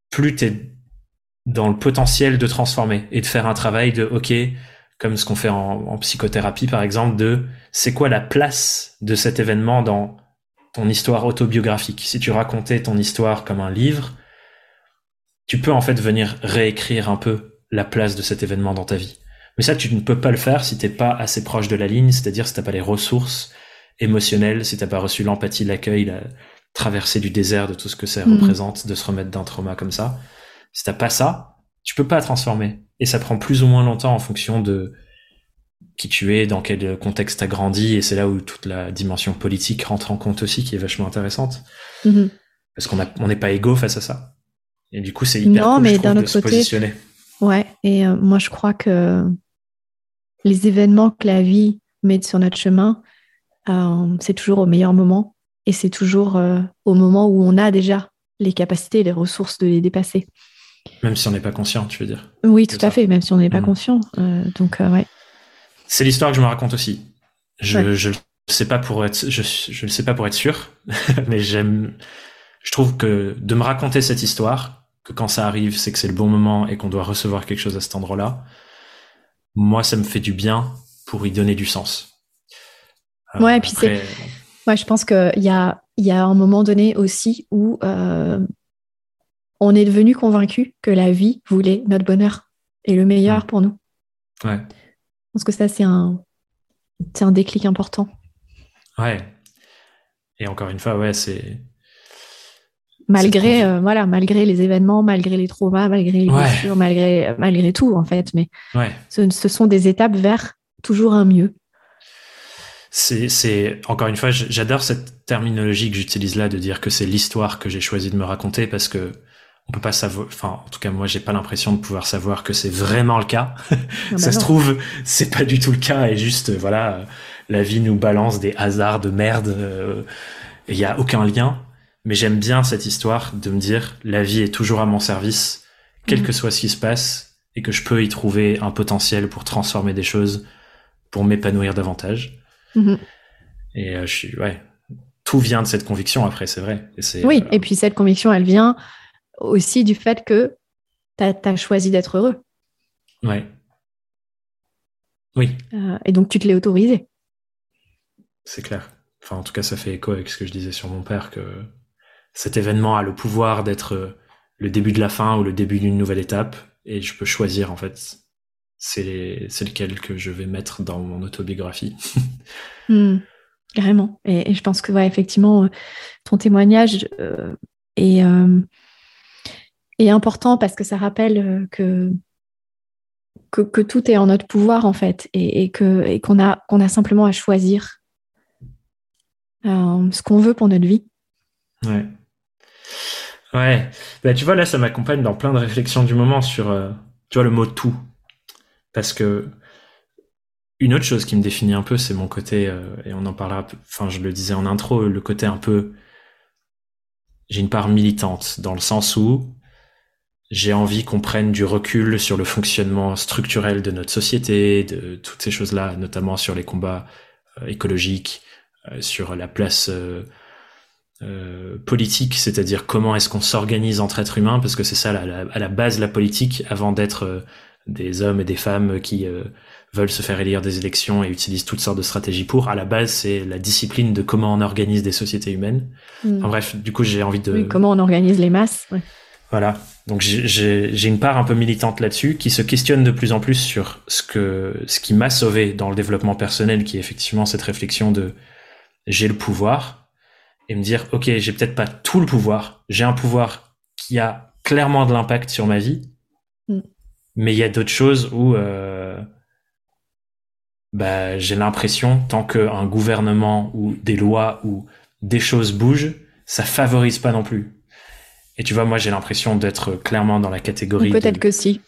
plus tu es dans le potentiel de transformer et de faire un travail de, OK, comme ce qu'on fait en, en, psychothérapie, par exemple, de c'est quoi la place de cet événement dans ton histoire autobiographique? Si tu racontais ton histoire comme un livre, tu peux en fait venir réécrire un peu la place de cet événement dans ta vie. Mais ça, tu ne peux pas le faire si t'es pas assez proche de la ligne, c'est-à-dire si t'as pas les ressources émotionnelles, si t'as pas reçu l'empathie, l'accueil, la traversée du désert de tout ce que ça mhm. représente de se remettre d'un trauma comme ça. Si t'as pas ça, tu peux pas transformer. Et ça prend plus ou moins longtemps en fonction de qui tu es, dans quel contexte t'as grandi, et c'est là où toute la dimension politique rentre en compte aussi, qui est vachement intéressante. Mm-hmm. Parce qu'on on n'est pas égaux face à ça. Et du coup, c'est hyper non, mais d'un autre côté, positionner. Ouais, et euh, moi je crois que les événements que la vie met sur notre chemin, euh, c'est toujours au meilleur moment, et c'est toujours euh, au moment où on a déjà les capacités et les ressources de les dépasser. Même si on n'est pas conscient, tu veux dire Oui, tout à fait, même si on n'est pas mm. conscient. donc, ouais. C'est l'histoire que je me raconte aussi. Je, je le sais pas pour être, je, je le sais pas pour être sûr, mais j'aime, je trouve que de me raconter cette histoire, que quand ça arrive, c'est que c'est le bon moment et qu'on doit recevoir quelque chose à cet endroit-là. Moi, ça me fait du bien pour y donner du sens. Euh, ouais, et puis c'est, ouais, je pense qu'il y a, il y a un moment donné aussi où euh, on est devenu convaincu que la vie voulait notre bonheur et le meilleur pour nous. Ouais. Je pense que ça, c'est un, c'est un déclic important. Ouais. Et encore une fois, ouais, c'est. Malgré, euh, voilà, malgré les événements, malgré les traumas, malgré les blessures, malgré, malgré tout, en fait. Mais ouais. ce, ce, sont des étapes vers toujours un mieux. C'est, c'est, encore une fois, j'adore cette terminologie que j'utilise là de dire que c'est l'histoire que j'ai choisi de me raconter parce que on peut pas savoir, enfin, en tout cas, moi, j'ai pas l'impression de pouvoir savoir que c'est vraiment le cas. Ah bah ça se trouve, c'est pas du tout le cas et juste, voilà, la vie nous balance des hasards de merde euh, et il y a aucun lien. Mais j'aime bien cette histoire de me dire, la vie est toujours à mon service, quel que soit ce qui se passe et que je peux y trouver un potentiel pour transformer des choses, pour m'épanouir davantage. Mhm. Et euh, je suis, ouais, tout vient de cette conviction après, c'est vrai. Et oui, euh, et puis cette conviction, elle vient aussi du fait que tu as, choisi d'être heureux. Ouais. Oui. Euh, et donc, tu te l'es autorisé. C'est clair. enfin en tout cas ça fait écho avec ce que je disais sur mon père, que cet événement a le pouvoir d'être le début de la fin ou le début d'une nouvelle étape, et je peux choisir en fait c'est lequel que je vais mettre dans mon autobiographie. Hmm, carrément. Et, je pense que ouais, effectivement, euh, ton témoignage euh, est, euh, est, important parce que ça rappelle que, que, tout est en notre pouvoir en fait et, et et qu'on a a simplement à choisir ce qu'on veut pour notre vie. Ouais. Ouais. Bah, tu vois là, ça m'accompagne dans plein de réflexions du moment sur tu vois le mot tout parce que une autre chose qui me définit un peu, c'est mon côté, euh, et on en parlera, enfin je le disais en intro, le côté un peu, j'ai une part militante, dans le sens où j'ai envie qu'on prenne du recul sur le fonctionnement structurel de notre société, de toutes ces choses-là, notamment sur les combats euh, écologiques, euh, sur la place politique, c'est-à-dire comment est-ce qu'on s'organise entre êtres humains, parce que c'est ça à la base la politique, avant d'être des hommes et des femmes qui euh, veulent se faire élire des élections et utilisent toutes sortes de stratégies pour. À la base, c'est la discipline de comment on organise des sociétés humaines. Mm. bref, du coup, j'ai envie de... Oui, comment on organise les masses. Voilà. Donc j'ai une part un peu militante là-dessus qui se questionne de plus en plus sur ce que ce qui m'a sauvé dans le développement personnel, qui est effectivement cette réflexion de j'ai le pouvoir et me dire ok j'ai peut-être pas tout le pouvoir, j'ai un pouvoir qui a clairement de l'impact sur ma vie, mm. Mais il y a d'autres choses où euh, bah, j'ai l'impression, tant qu'un gouvernement ou des lois ou des choses bougent, ça favorise pas non plus. Et tu vois, moi, j'ai l'impression d'être clairement dans la catégorie. Peut-être que si.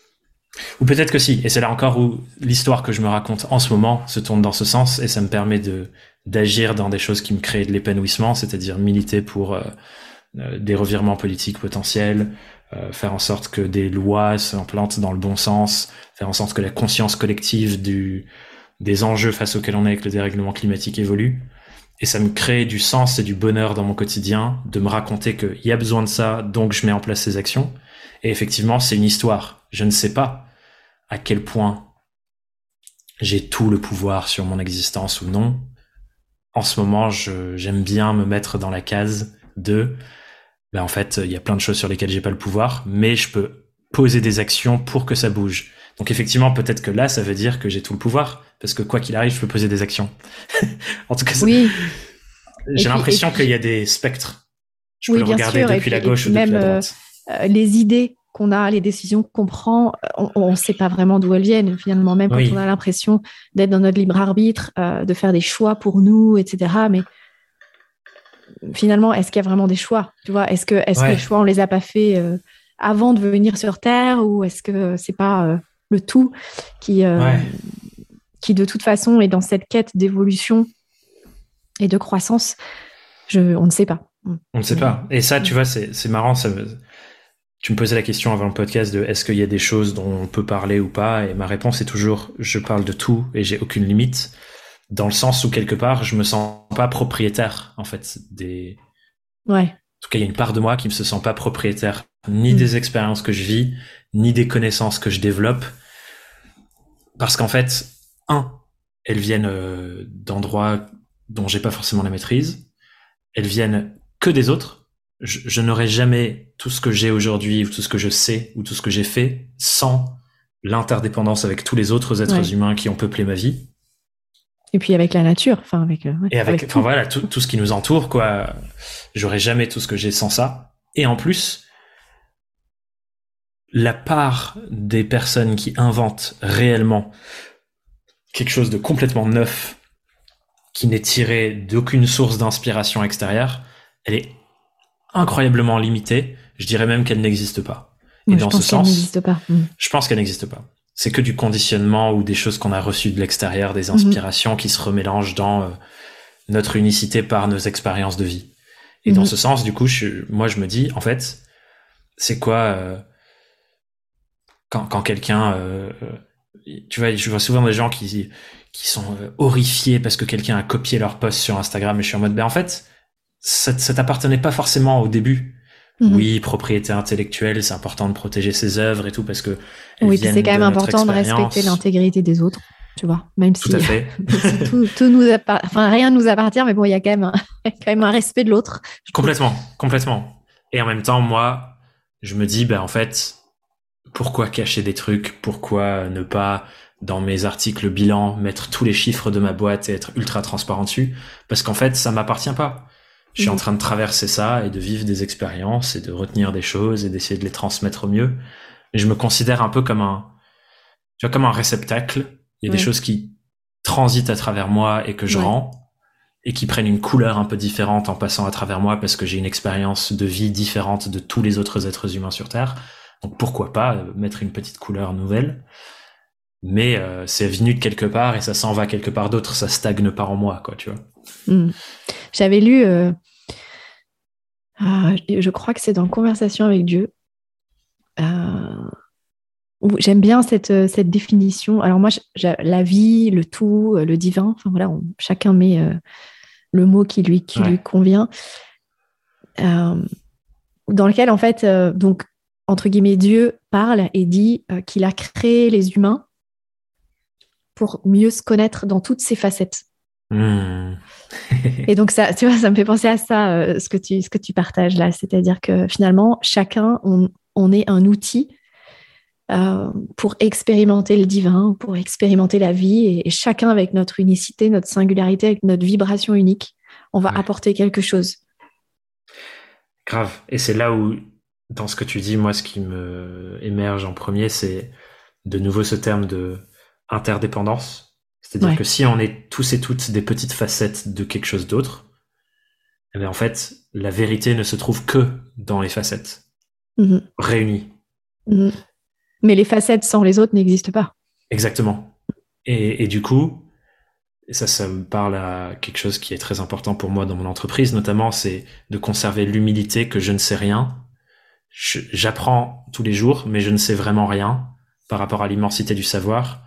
Ou peut-être que si. Et c'est là encore où l'histoire que je me raconte en ce moment se tourne dans ce sens et ça me permet de d'agir dans des choses qui me créent de l'épanouissement, c'est-à-dire militer pour euh, euh, des revirements politiques potentiels, euh, faire en sorte que des lois s'implantent dans le bon sens, faire en sorte que la conscience collective du, des enjeux face auxquels on est avec le dérèglement climatique évolue. Et ça me crée du sens et du bonheur dans mon quotidien de me raconter qu'il y a besoin de ça, donc je mets en place ces actions. Et effectivement, c'est une histoire. Je ne sais pas à quel point j'ai tout le pouvoir sur mon existence ou non. En ce moment, j'aime bien me mettre dans la case de ben en fait, il y a plein de choses sur lesquelles j'ai pas le pouvoir, mais je peux poser des actions pour que ça bouge. Donc effectivement, peut-être que là, ça veut dire que j'ai tout le pouvoir, parce que quoi qu'il arrive, je peux poser des actions. en tout cas, oui. j'ai l'impression qu'il y a des spectres. Je peux le regarder depuis la gauche ou depuis la droite. Euh, les idées qu'on a, les décisions qu'on prend, on ne sait pas vraiment d'où elles viennent. Finalement, même quand on a l'impression d'être dans notre libre arbitre, euh, de faire des choix pour nous, etc. Mais finalement, est-ce qu'il y a vraiment des choix Tu vois, est-ce que, est-ce que les choix on les a pas faits euh, avant de venir sur Terre ou est-ce que c'est pas euh, le tout qui, euh, qui de toute façon est dans cette quête d'évolution et de croissance Je, on ne sait pas. On ne sait pas. Et ça, tu vois, c'est marrant. Ça, tu me posais la question avant le podcast de est-ce qu'il y a des choses dont on peut parler ou pas? Et ma réponse est toujours je parle de tout et j'ai aucune limite dans le sens où quelque part je me sens pas propriétaire en fait des ouais en tout cas il y a une part de moi qui ne se sent pas propriétaire ni mm. des expériences que je vis ni des connaissances que je développe parce qu'en fait un elles viennent euh, d'endroits dont j'ai pas forcément la maîtrise elles viennent que des autres je, je n'aurais jamais tout ce que j'ai aujourd'hui ou tout ce que je sais ou tout ce que j'ai fait sans l'interdépendance avec tous les autres êtres humains qui ont peuplé ma vie et puis avec la nature, enfin avec. Euh, et avec, enfin voilà, tout, tout, ce qui nous entoure, quoi. J'aurais jamais tout ce que j'ai sans ça. Et en plus, la part des personnes qui inventent réellement quelque chose de complètement neuf, qui n'est tiré d'aucune source d'inspiration extérieure, elle est incroyablement limitée. Je dirais même qu'elle n'existe pas. Et dans ce sens, pas. Mm. je pense qu'elle n'existe pas c'est que du conditionnement ou des choses qu'on a reçues de l'extérieur, des inspirations qui se remélangent dans euh, notre unicité par nos expériences de vie. Et dans mhm. ce sens, du coup, moi, je me dis, en fait, c'est quoi euh, quand, quand quelqu'un, euh, tu vois, je vois souvent des gens qui qui sont horrifiés parce que quelqu'un a copié leur post sur Instagram et je suis en mode, ben en fait, ça, ça t'appartenait pas forcément au début. Mhm. Oui, propriété intellectuelle, c'est important de protéger ses œuvres et tout parce que oui, c'est quand même important de respecter l'intégrité des autres. tu vois, même Tout à si, fait. tout, tout nous appart- enfin, rien ne nous appartient, mais bon, il y a quand même un, quand même un respect de l'autre. Complètement, complètement. Et en même temps, moi, je me dis, ben en fait, pourquoi cacher des trucs Pourquoi ne pas, dans mes articles bilan, mettre tous les chiffres de ma boîte et être ultra transparent dessus? Parce qu'en fait, ça m'appartient pas. Je suis Mhm. en train de traverser ça et de vivre des expériences et de retenir des choses et d'essayer de les transmettre au mieux. Et je me considère un peu comme un, tu vois, comme un réceptacle. Il y a Ouais. des choses qui transitent à travers moi et que je Ouais. rends et qui prennent une couleur un peu différente en passant à travers moi parce que j'ai une expérience de vie différente de tous les autres êtres humains sur Terre. Donc pourquoi pas euh, mettre une petite couleur nouvelle Mais euh, c'est venu de quelque part et ça s'en va quelque part d'autre, ça stagne pas en moi, quoi, tu vois. Hmm. J'avais lu, euh, ah, je crois que c'est dans Conversation avec Dieu. euh, où J'aime bien cette, cette définition. Alors moi, la vie, le tout, le divin, enfin voilà, on- chacun met le mot qui lui, qui Ouais. lui convient. Dans lequel, en fait, donc, entre guillemets, Dieu parle et dit euh, qu'il a créé les humains pour mieux se connaître dans toutes ses facettes. Hmm. Et donc, ça, tu vois, ça me fait penser à ça, euh, ce, que tu, ce que tu partages là. C'est-à-dire que finalement, chacun, on, on est un outil euh, pour expérimenter le divin, pour expérimenter la vie, et, et chacun avec notre unicité, notre singularité, avec notre vibration unique, on va Ouais. apporter quelque chose. Grave. Et c'est là où, dans ce que tu dis, moi, ce qui me émerge en premier, c'est de nouveau ce terme de interdépendance. C'est-à-dire Ouais. que si on est tous et toutes des petites facettes de quelque chose d'autre, eh bien, en fait, la vérité ne se trouve que dans les facettes Mhm, réunies. mhm. Mais les facettes sans les autres n'existent pas. Exactement. Et, et du coup, et ça, ça me parle à quelque chose qui est très important pour moi dans mon entreprise, notamment, c'est de conserver l'humilité que je ne sais rien. J'apprends tous les jours, mais je ne sais vraiment rien par rapport à l'immensité du savoir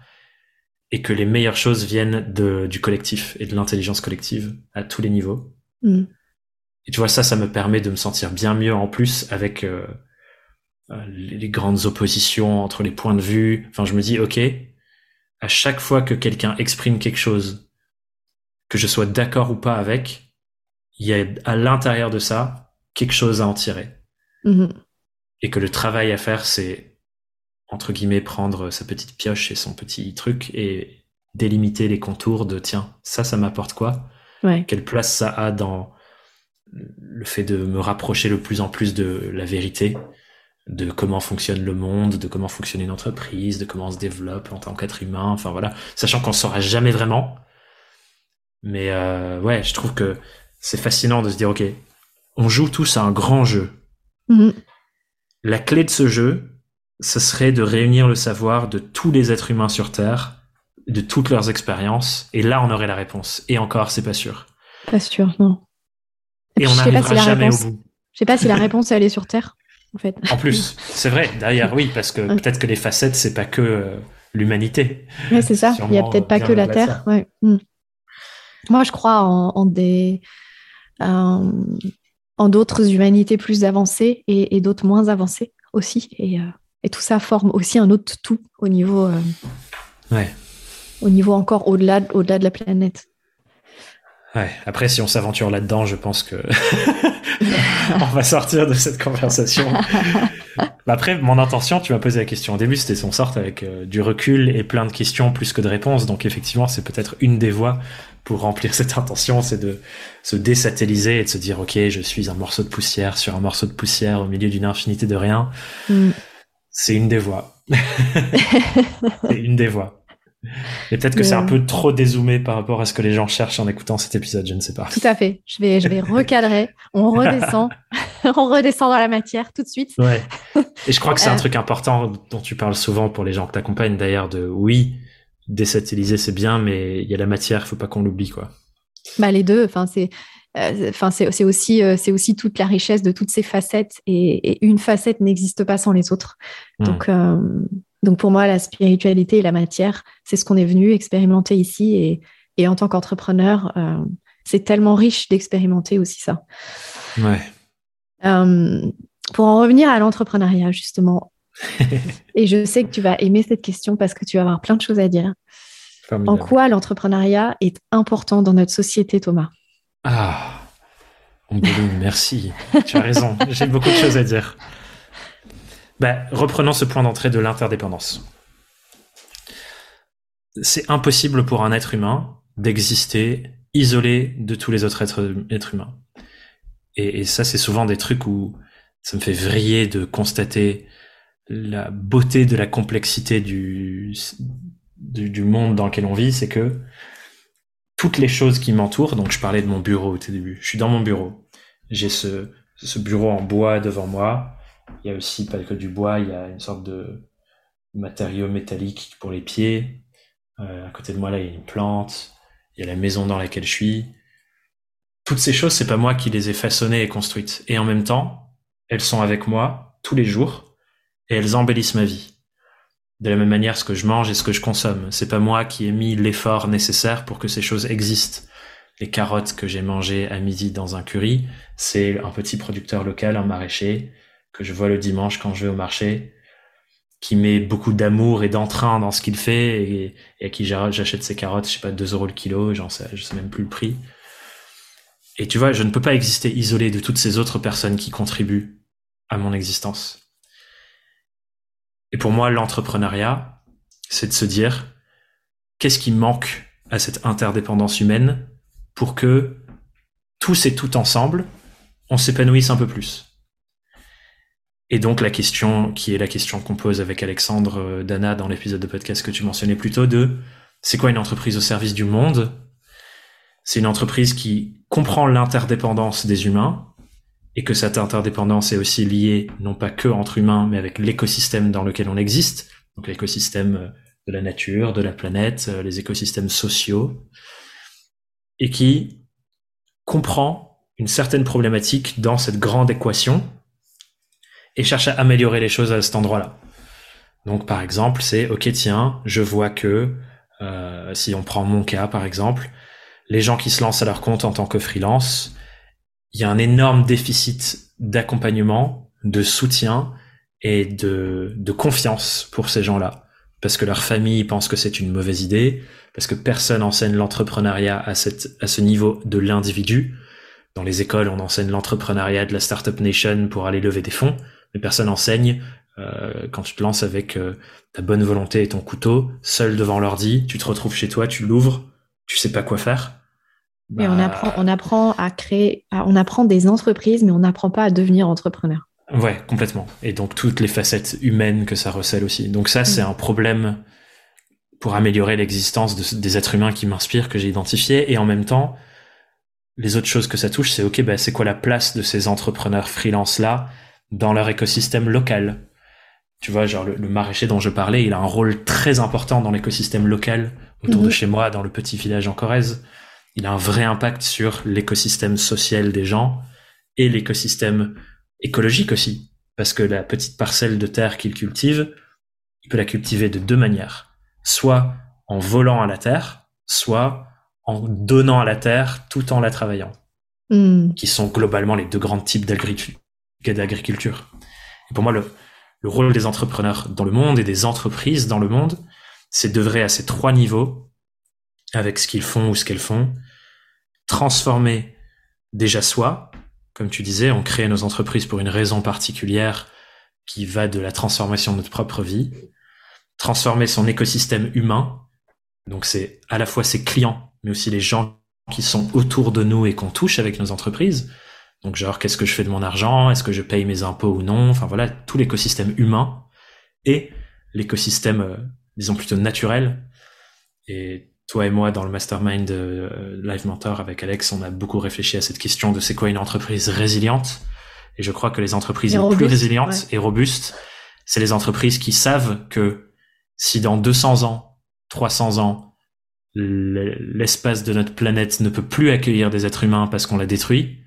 et que les meilleures choses viennent de, du collectif et de l'intelligence collective à tous les niveaux. Mhm. Et tu vois, ça, ça me permet de me sentir bien mieux en plus avec euh, euh, les grandes oppositions entre les points de vue. Enfin, je me dis, ok, à chaque fois que quelqu'un exprime quelque chose, que je sois d'accord ou pas avec, il y a à l'intérieur de ça quelque chose à en tirer. Mhm. Et que le travail à faire, c'est, entre guillemets, prendre sa petite pioche et son petit truc et délimiter les contours de, tiens, ça, ça m'apporte quoi? Ouais. quelle place ça a dans le fait de me rapprocher le plus en plus de la vérité, de comment fonctionne le monde, de comment fonctionne une entreprise, de comment on se développe en tant qu'être humain, enfin voilà, sachant qu'on saura jamais vraiment. Mais euh, ouais, je trouve que c'est fascinant de se dire, ok, on joue tous à un grand jeu. Mhm. La clé de ce jeu, ce serait de réunir le savoir de tous les êtres humains sur Terre, de toutes leurs expériences, et là on aurait la réponse. Et encore, c'est pas sûr. Pas sûr, non. Et puis, on n'arrivera si jamais réponse- au bout. Je sais pas si la réponse elle est sur Terre, en fait. En plus, c'est vrai. D'ailleurs, oui, parce que Ouais. peut-être que les facettes, c'est pas que euh, l'humanité. Ouais, c'est ça. Il y a peut-être pas que la Terre. ça. Ouais. Mm. Moi, je crois en, en des en d'autres humanités plus avancées et, et d'autres moins avancées aussi. Et, euh, et tout ça forme aussi un autre tout au niveau, euh, Ouais. au niveau encore au-delà, de la planète. Ouais. Après, si on s'aventure là-dedans, je pense que on va sortir de cette conversation. Après, mon intention, tu m'as posé la question au début, c'était son sorte avec euh, du recul et plein de questions plus que de réponses. Donc effectivement, c'est peut-être une des voies pour remplir cette intention, c'est de se désatelliser et de se dire, ok, je suis un morceau de poussière sur un morceau de poussière au milieu d'une infinité de rien. Mm. C'est une des voies. c'est une des voies. Et peut-être que c'est un peu trop dézoomé par rapport à ce que les gens cherchent en écoutant cet épisode, je ne sais pas. Tout à fait. Je vais, je vais recadrer. On redescend. On redescend dans la matière tout de suite. Ouais. Et je crois que c'est un Euh. truc important dont tu parles souvent pour les gens que t'accompagnes d'ailleurs de oui, désatelliser c'est bien, mais il y a la matière, faut pas qu'on l'oublie quoi. Bah, les deux, enfin, c'est, euh, enfin, c'est, c'est aussi, euh, c'est aussi toute la richesse de toutes ces facettes et, et une facette n'existe pas sans les autres. Hmm. Donc, euh, donc pour moi, la spiritualité et la matière, c'est ce qu'on est venu expérimenter ici et, et en tant qu'entrepreneur, c'est tellement riche d'expérimenter aussi ça. Ouais. Pour en revenir à l'entrepreneuriat, justement, et je sais que tu vas aimer cette question parce que tu vas avoir plein de choses à dire. En quoi l'entrepreneuriat est important dans notre société, Thomas? Ah, merci. tu as raison. J'ai beaucoup de choses à dire. Bah, reprenons ce point d'entrée de l'interdépendance. C'est impossible pour un être humain d'exister isolé de tous les autres êtres, humains. Et, ça, c'est souvent des trucs où ça me fait vriller de constater la beauté de la complexité du, du, monde dans lequel on vit, c'est que toutes les choses qui m'entourent, donc je parlais de mon bureau au début, je suis dans mon bureau, j'ai ce, ce bureau en bois devant moi, il y a aussi pas que du bois, il y a une sorte de matériau métallique pour les pieds, euh, à côté de moi là il y a une plante, il y a la maison dans laquelle je suis. Toutes ces choses, c'est pas moi qui les ai façonnées et construites. Et en même temps, elles sont avec moi tous les jours et elles embellissent ma vie. De la même manière, ce que je mange et ce que je consomme, c'est pas moi qui ai mis l'effort nécessaire pour que ces choses existent. Les carottes que j'ai mangées à midi dans un curry, c'est un petit producteur local, un maraîcher, que je vois le dimanche quand je vais au marché, qui met beaucoup d'amour et d'entrain dans ce qu'il fait et, à qui j'achète ses carottes, je sais pas, 2 euros le kilo, j'en sais, sais même plus le prix. Et tu vois, je ne peux pas exister isolé de toutes ces autres personnes qui contribuent à mon existence. Et pour moi, l'entrepreneuriat, c'est de se dire, qu'est-ce qui manque à cette interdépendance humaine pour que tous et tout ensemble, on s'épanouisse un peu plus? Et donc la question qui est la question qu'on pose avec Alexandre euh, Dana dans l'épisode de podcast que tu mentionnais plus tôt de c'est quoi une entreprise au service du monde? C'est une entreprise qui comprend l'interdépendance des humains et que cette interdépendance est aussi liée non pas que entre humains mais avec l'écosystème dans lequel on existe, donc l'écosystème euh, de la nature, de la planète, euh, les écosystèmes sociaux et qui comprend une certaine problématique dans cette grande équation et cherche à améliorer les choses à cet endroit-là. Donc par exemple, c'est ok tiens, je vois que euh, si on prend mon cas par exemple, les gens qui se lancent à leur compte en tant que freelance, il y a un énorme déficit d'accompagnement, de soutien et de, confiance pour ces gens-là. Parce que leur famille pense que c'est une mauvaise idée, parce que personne enseigne l'entrepreneuriat à, ce niveau de l'individu. Dans les écoles, on enseigne l'entrepreneuriat de la Startup Nation pour aller lever des fonds les personnes enseignent euh, quand tu te lances avec euh, ta bonne volonté et ton couteau, seul devant l'ordi, tu te retrouves chez toi, tu l'ouvres, tu sais pas quoi faire. Mais on bah, apprend, on apprend à créer, on apprend des entreprises, mais on n'apprend pas à devenir entrepreneur. Ouais, complètement. Et donc toutes les facettes humaines que ça recèle aussi. Donc ça, c'est mm. un problème pour améliorer l'existence des êtres humains qui m'inspirent, que j'ai identifié. Et en même temps, les autres choses que ça touche, c'est ok, bah, c'est quoi la place de ces entrepreneurs freelance là dans leur écosystème local? Tu vois, genre le, maraîcher dont je parlais, il a un rôle très important dans l'écosystème local autour de mhm. chez moi, dans le petit village en Corrèze. Il a un vrai impact sur l'écosystème social des gens et l'écosystème écologique aussi. Parce que la petite parcelle de terre qu'il cultive, il peut la cultiver de deux manières. Soit en volant à la terre, soit en donnant à la terre tout en la travaillant. Hmm. Qui sont globalement les deux grands types d'agriculture d'agriculture. Et pour moi, le, le rôle des entrepreneurs dans le monde et des entreprises dans le monde, c'est d'œuvrer à ces trois niveaux avec ce qu'ils font ou ce qu'elles font, transformer déjà soi, comme tu disais, on crée nos entreprises pour une raison particulière qui va de la transformation de notre propre vie, transformer son écosystème humain, donc c'est à la fois ses clients, mais aussi les gens qui sont autour de nous et qu'on touche avec nos entreprises, donc genre, qu'est-ce que je fais de mon argent? Est-ce que je paye mes impôts ou non? Enfin voilà, tout l'écosystème humain et l'écosystème, euh, disons plutôt naturel. Et toi et moi, dans le mastermind de euh, Live Mentor avec Alex, on a beaucoup réfléchi à cette question de c'est quoi une entreprise résiliente. Et je crois que les entreprises les plus résilientes et robustes, c'est les entreprises qui savent que si dans 200 ans, 300 ans, l'espace de notre planète ne peut plus accueillir des êtres humains parce qu'on l'a détruit,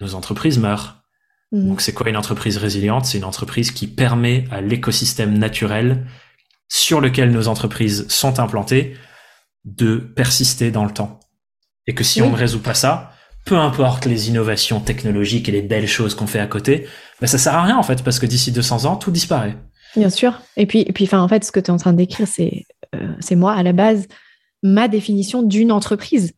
nos entreprises meurent. Mhm. Donc c'est quoi une entreprise résiliente? C'est une entreprise qui permet à l'écosystème naturel sur lequel nos entreprises sont implantées de persister dans le temps. Et que si on ne résout pas ça, peu importe les innovations technologiques et les belles choses qu'on fait à côté, ben ça sert à rien en fait, parce que d'ici 200 ans, tout disparaît. Bien sûr. Et puis, et puis en fait, ce que tu es en train de décrire, c'est euh, c'est moi à la base. ma définition d'une entreprise.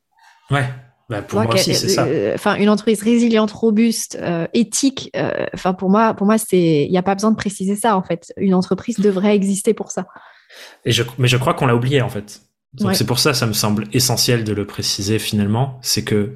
Ouais. Bah pour moi aussi, c'est ça. Euh, enfin, une entreprise résiliente, robuste, euh, éthique. Enfin, pour moi, pour moi, c'est, il n'y a pas besoin de préciser ça en fait. Une entreprise devrait exister pour ça. Et je, mais je crois qu'on l'a oublié en fait. Donc c'est pour ça, ça me semble essentiel de le préciser finalement, c'est que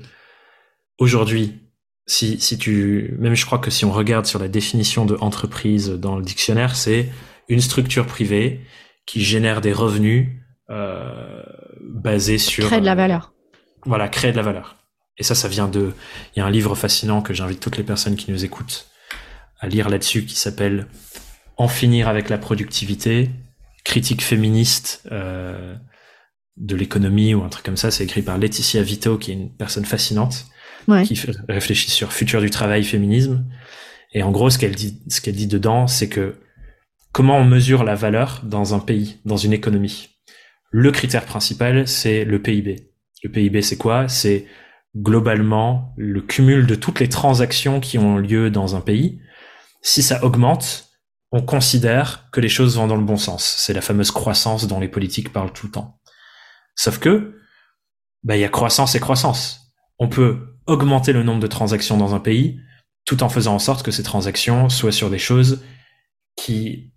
aujourd'hui, si, si tu, même je crois que si on regarde sur la définition de entreprise dans le dictionnaire, c'est une structure privée qui génère des revenus euh, basés sur crée de la valeur. Euh, voilà, créer de la valeur. Et ça, ça vient de. Il y a un livre fascinant que j'invite toutes les personnes qui nous écoutent à lire là-dessus qui s'appelle En finir avec la productivité, critique féministe euh, de l'économie ou un truc comme ça. C'est écrit par Laetitia Vito, qui est une personne fascinante qui réfléchit sur futur du travail, féminisme. Et en gros, ce qu'elle dit, ce qu'elle dit dedans, c'est que comment on mesure la valeur dans un pays, dans une économie. Le critère principal, c'est le PIB. Le PIB, c'est quoi? C'est globalement le cumul de toutes les transactions qui ont lieu dans un pays. Si ça augmente, on considère que les choses vont dans le bon sens. C'est la fameuse croissance dont les politiques parlent tout le temps. Sauf que, bah, il y a croissance et croissance. On peut augmenter le nombre de transactions dans un pays, tout en faisant en sorte que ces transactions soient sur des choses qui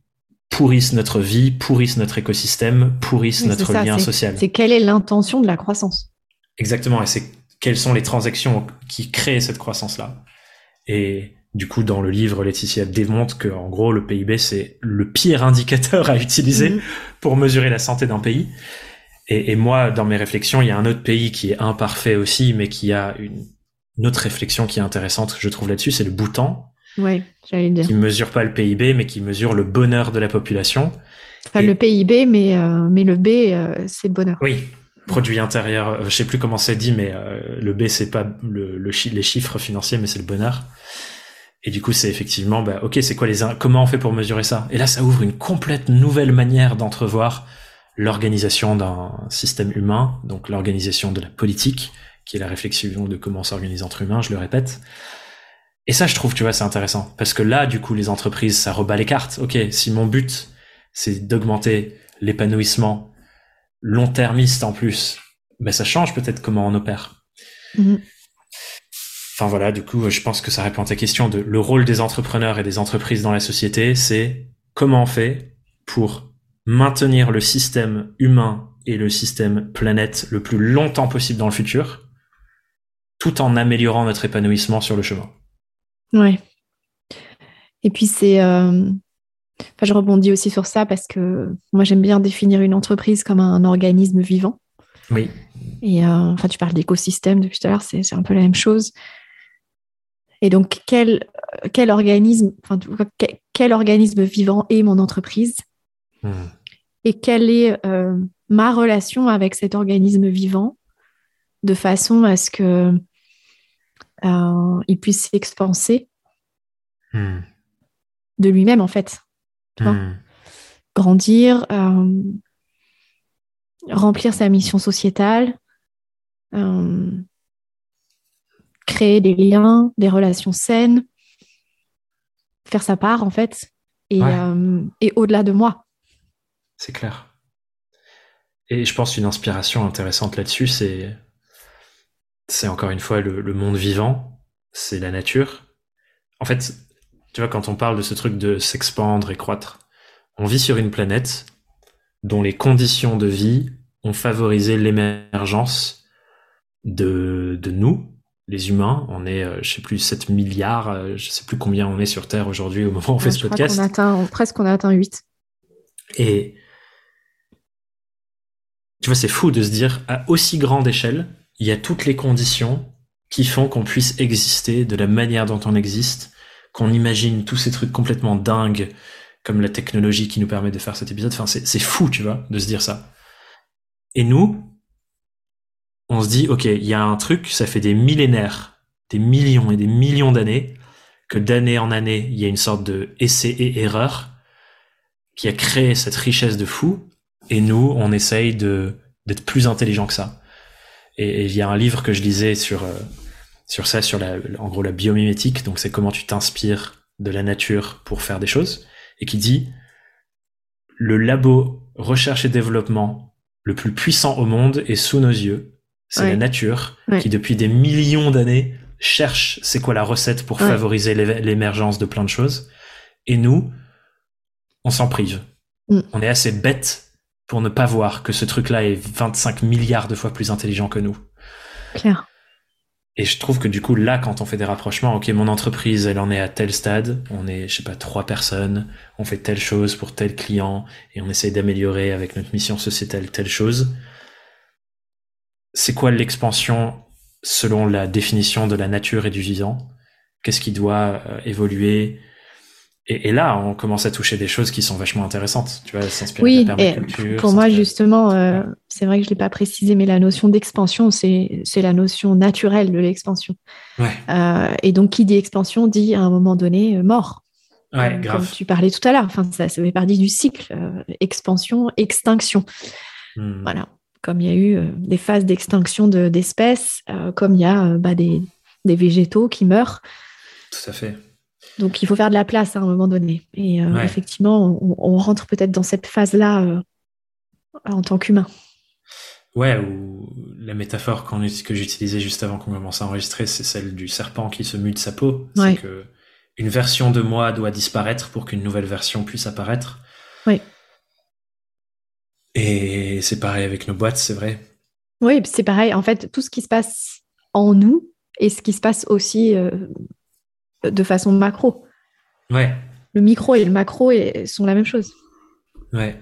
pourrissent notre vie, pourrissent notre écosystème, pourrissent notre lien social. C'est quelle est l'intention de la croissance Exactement, et c'est quelles sont les transactions qui créent cette croissance-là. Et du coup, dans le livre, Laetitia démontre que, en gros, le PIB, c'est le pire indicateur à utiliser mhm. pour mesurer la santé d'un pays. Et, et, moi, dans mes réflexions, il y a un autre pays qui est imparfait aussi, mais qui a une une autre réflexion qui est intéressante, je trouve là-dessus, c'est le Bhoutan. Oui, j'allais dire. Qui mesure pas le PIB, mais qui mesure le bonheur de la population. Enfin, le PIB, mais, euh, mais le B, euh, c'est bonheur. Oui, produit intérieur. Euh, je sais plus comment c'est dit, mais le B, c'est pas le, le les chiffres financiers, mais c'est le bonheur. Et du coup, c'est effectivement, bah, ok, c'est quoi les, comment on fait pour mesurer ça? Et là, ça ouvre une complète nouvelle manière d'entrevoir l'organisation d'un système humain, donc l'organisation de la politique, qui est la réflexion de comment s'organise entre humains, je le répète. Et ça, je trouve, tu vois, c'est intéressant. Parce que là, du coup, les entreprises, ça rebat les cartes. OK, si mon but, c'est d'augmenter l'épanouissement long-termiste en plus, ben ça change peut-être comment on opère. Mm-hmm. Enfin voilà, du coup, je pense que ça répond à ta question de le rôle des entrepreneurs et des entreprises dans la société, c'est comment on fait pour maintenir le système humain et le système planète le plus longtemps possible dans le futur, tout en améliorant notre épanouissement sur le chemin. Ouais. Et puis c'est, euh, enfin, je rebondis aussi sur ça parce que moi j'aime bien définir une entreprise comme un organisme vivant. Oui. Et euh, enfin, tu parles d'écosystème depuis tout à l'heure, c'est, un peu la même chose. Et donc quel, quel organisme, enfin, quel, organisme vivant est mon entreprise? Et quelle est euh, ma relation avec cet organisme vivant de façon à ce que euh, il puisse s'expanser de lui-même en fait. Grandir, euh, remplir sa mission sociétale, euh, créer des liens, des relations saines, faire sa part en fait, et, et au-delà de moi. C'est clair. Et je pense une inspiration intéressante là-dessus, c'est c'est encore une fois le, monde vivant, c'est la nature. En fait, tu vois, quand on parle de ce truc de s'expandre et croître, on vit sur une planète dont les conditions de vie ont favorisé l'émergence de, de nous, les humains. On est, euh, je sais plus, 7 milliards, euh, je sais plus combien on est sur Terre aujourd'hui au moment où on fait ce podcast. On atteint, presque on a atteint 8. Et tu vois, c'est fou de se dire, à aussi grande échelle, il y a toutes les conditions qui font qu'on puisse exister de la manière dont on existe, qu'on imagine tous ces trucs complètement dingues, comme la technologie qui nous permet de faire cet épisode. Enfin, c'est fou, tu vois, de se dire ça. Et nous, on se dit, ok, il y a un truc, ça fait des millénaires, des millions et des millions d'années, que d'année en année, il y a une sorte de essai et erreur qui a créé cette richesse de fou. Et nous, on essaye de d'être plus intelligent que ça. Et il y a un livre que je lisais sur euh, sur ça, sur la, en gros la biomimétique. Donc c'est comment tu t'inspires de la nature pour faire des choses, et qui dit le labo recherche et développement le plus puissant au monde est sous nos yeux. C'est Ouais. la nature Ouais. qui, depuis des millions d'années, cherche c'est quoi la recette pour Ouais. favoriser l'é- l'émergence de plein de choses. Et nous, on s'en prive. Mm. On est assez bête pour ne pas voir que ce truc-là est 25 milliards de fois plus intelligent que nous. Claire. Et je trouve que du coup, là, quand on fait des rapprochements, ok, mon entreprise, elle en est à tel stade, on est, je sais pas, trois personnes, on fait telle chose pour tel client, et on essaye d'améliorer avec notre mission sociétale telle chose. C'est quoi l'expansion selon la définition de la nature et du vivant? Qu'est-ce qui doit euh, évoluer? Et, et là, on commence à toucher des choses qui sont vachement intéressantes. Tu vois, s'inspirer Oui, de la et permaculture. pour moi, justement, euh, c'est vrai que je ne l'ai pas précisé, mais la notion d'expansion, c'est la notion naturelle de l'expansion. Ouais, Euh, et donc, qui dit expansion dit à un moment donné euh, mort. ouais, Comme grave. tu parlais tout à l'heure, enfin, ça, ça fait partie du cycle. euh, expansion, extinction. Hmm. Voilà. Comme il y a eu des phases d'extinction de- d'espèces, comme il y a bah, des, des végétaux qui meurent. Tout à fait. Donc, il faut faire de la place à un moment donné. Et euh, Ouais. effectivement, on, on rentre peut-être dans cette phase-là euh, en tant qu'humain. Ouais, ou la métaphore que j'utilisais juste avant qu'on commence à enregistrer, c'est celle du serpent qui se mue de sa peau. Ouais. C'est que une version de moi doit disparaître pour qu'une nouvelle version puisse apparaître. Oui. Et c'est pareil avec nos boîtes, c'est vrai. Oui, c'est pareil. En fait, tout ce qui se passe en nous et ce qui se passe aussi euh, de façon macro. Ouais, Le micro et le macro sont la même chose. ouais.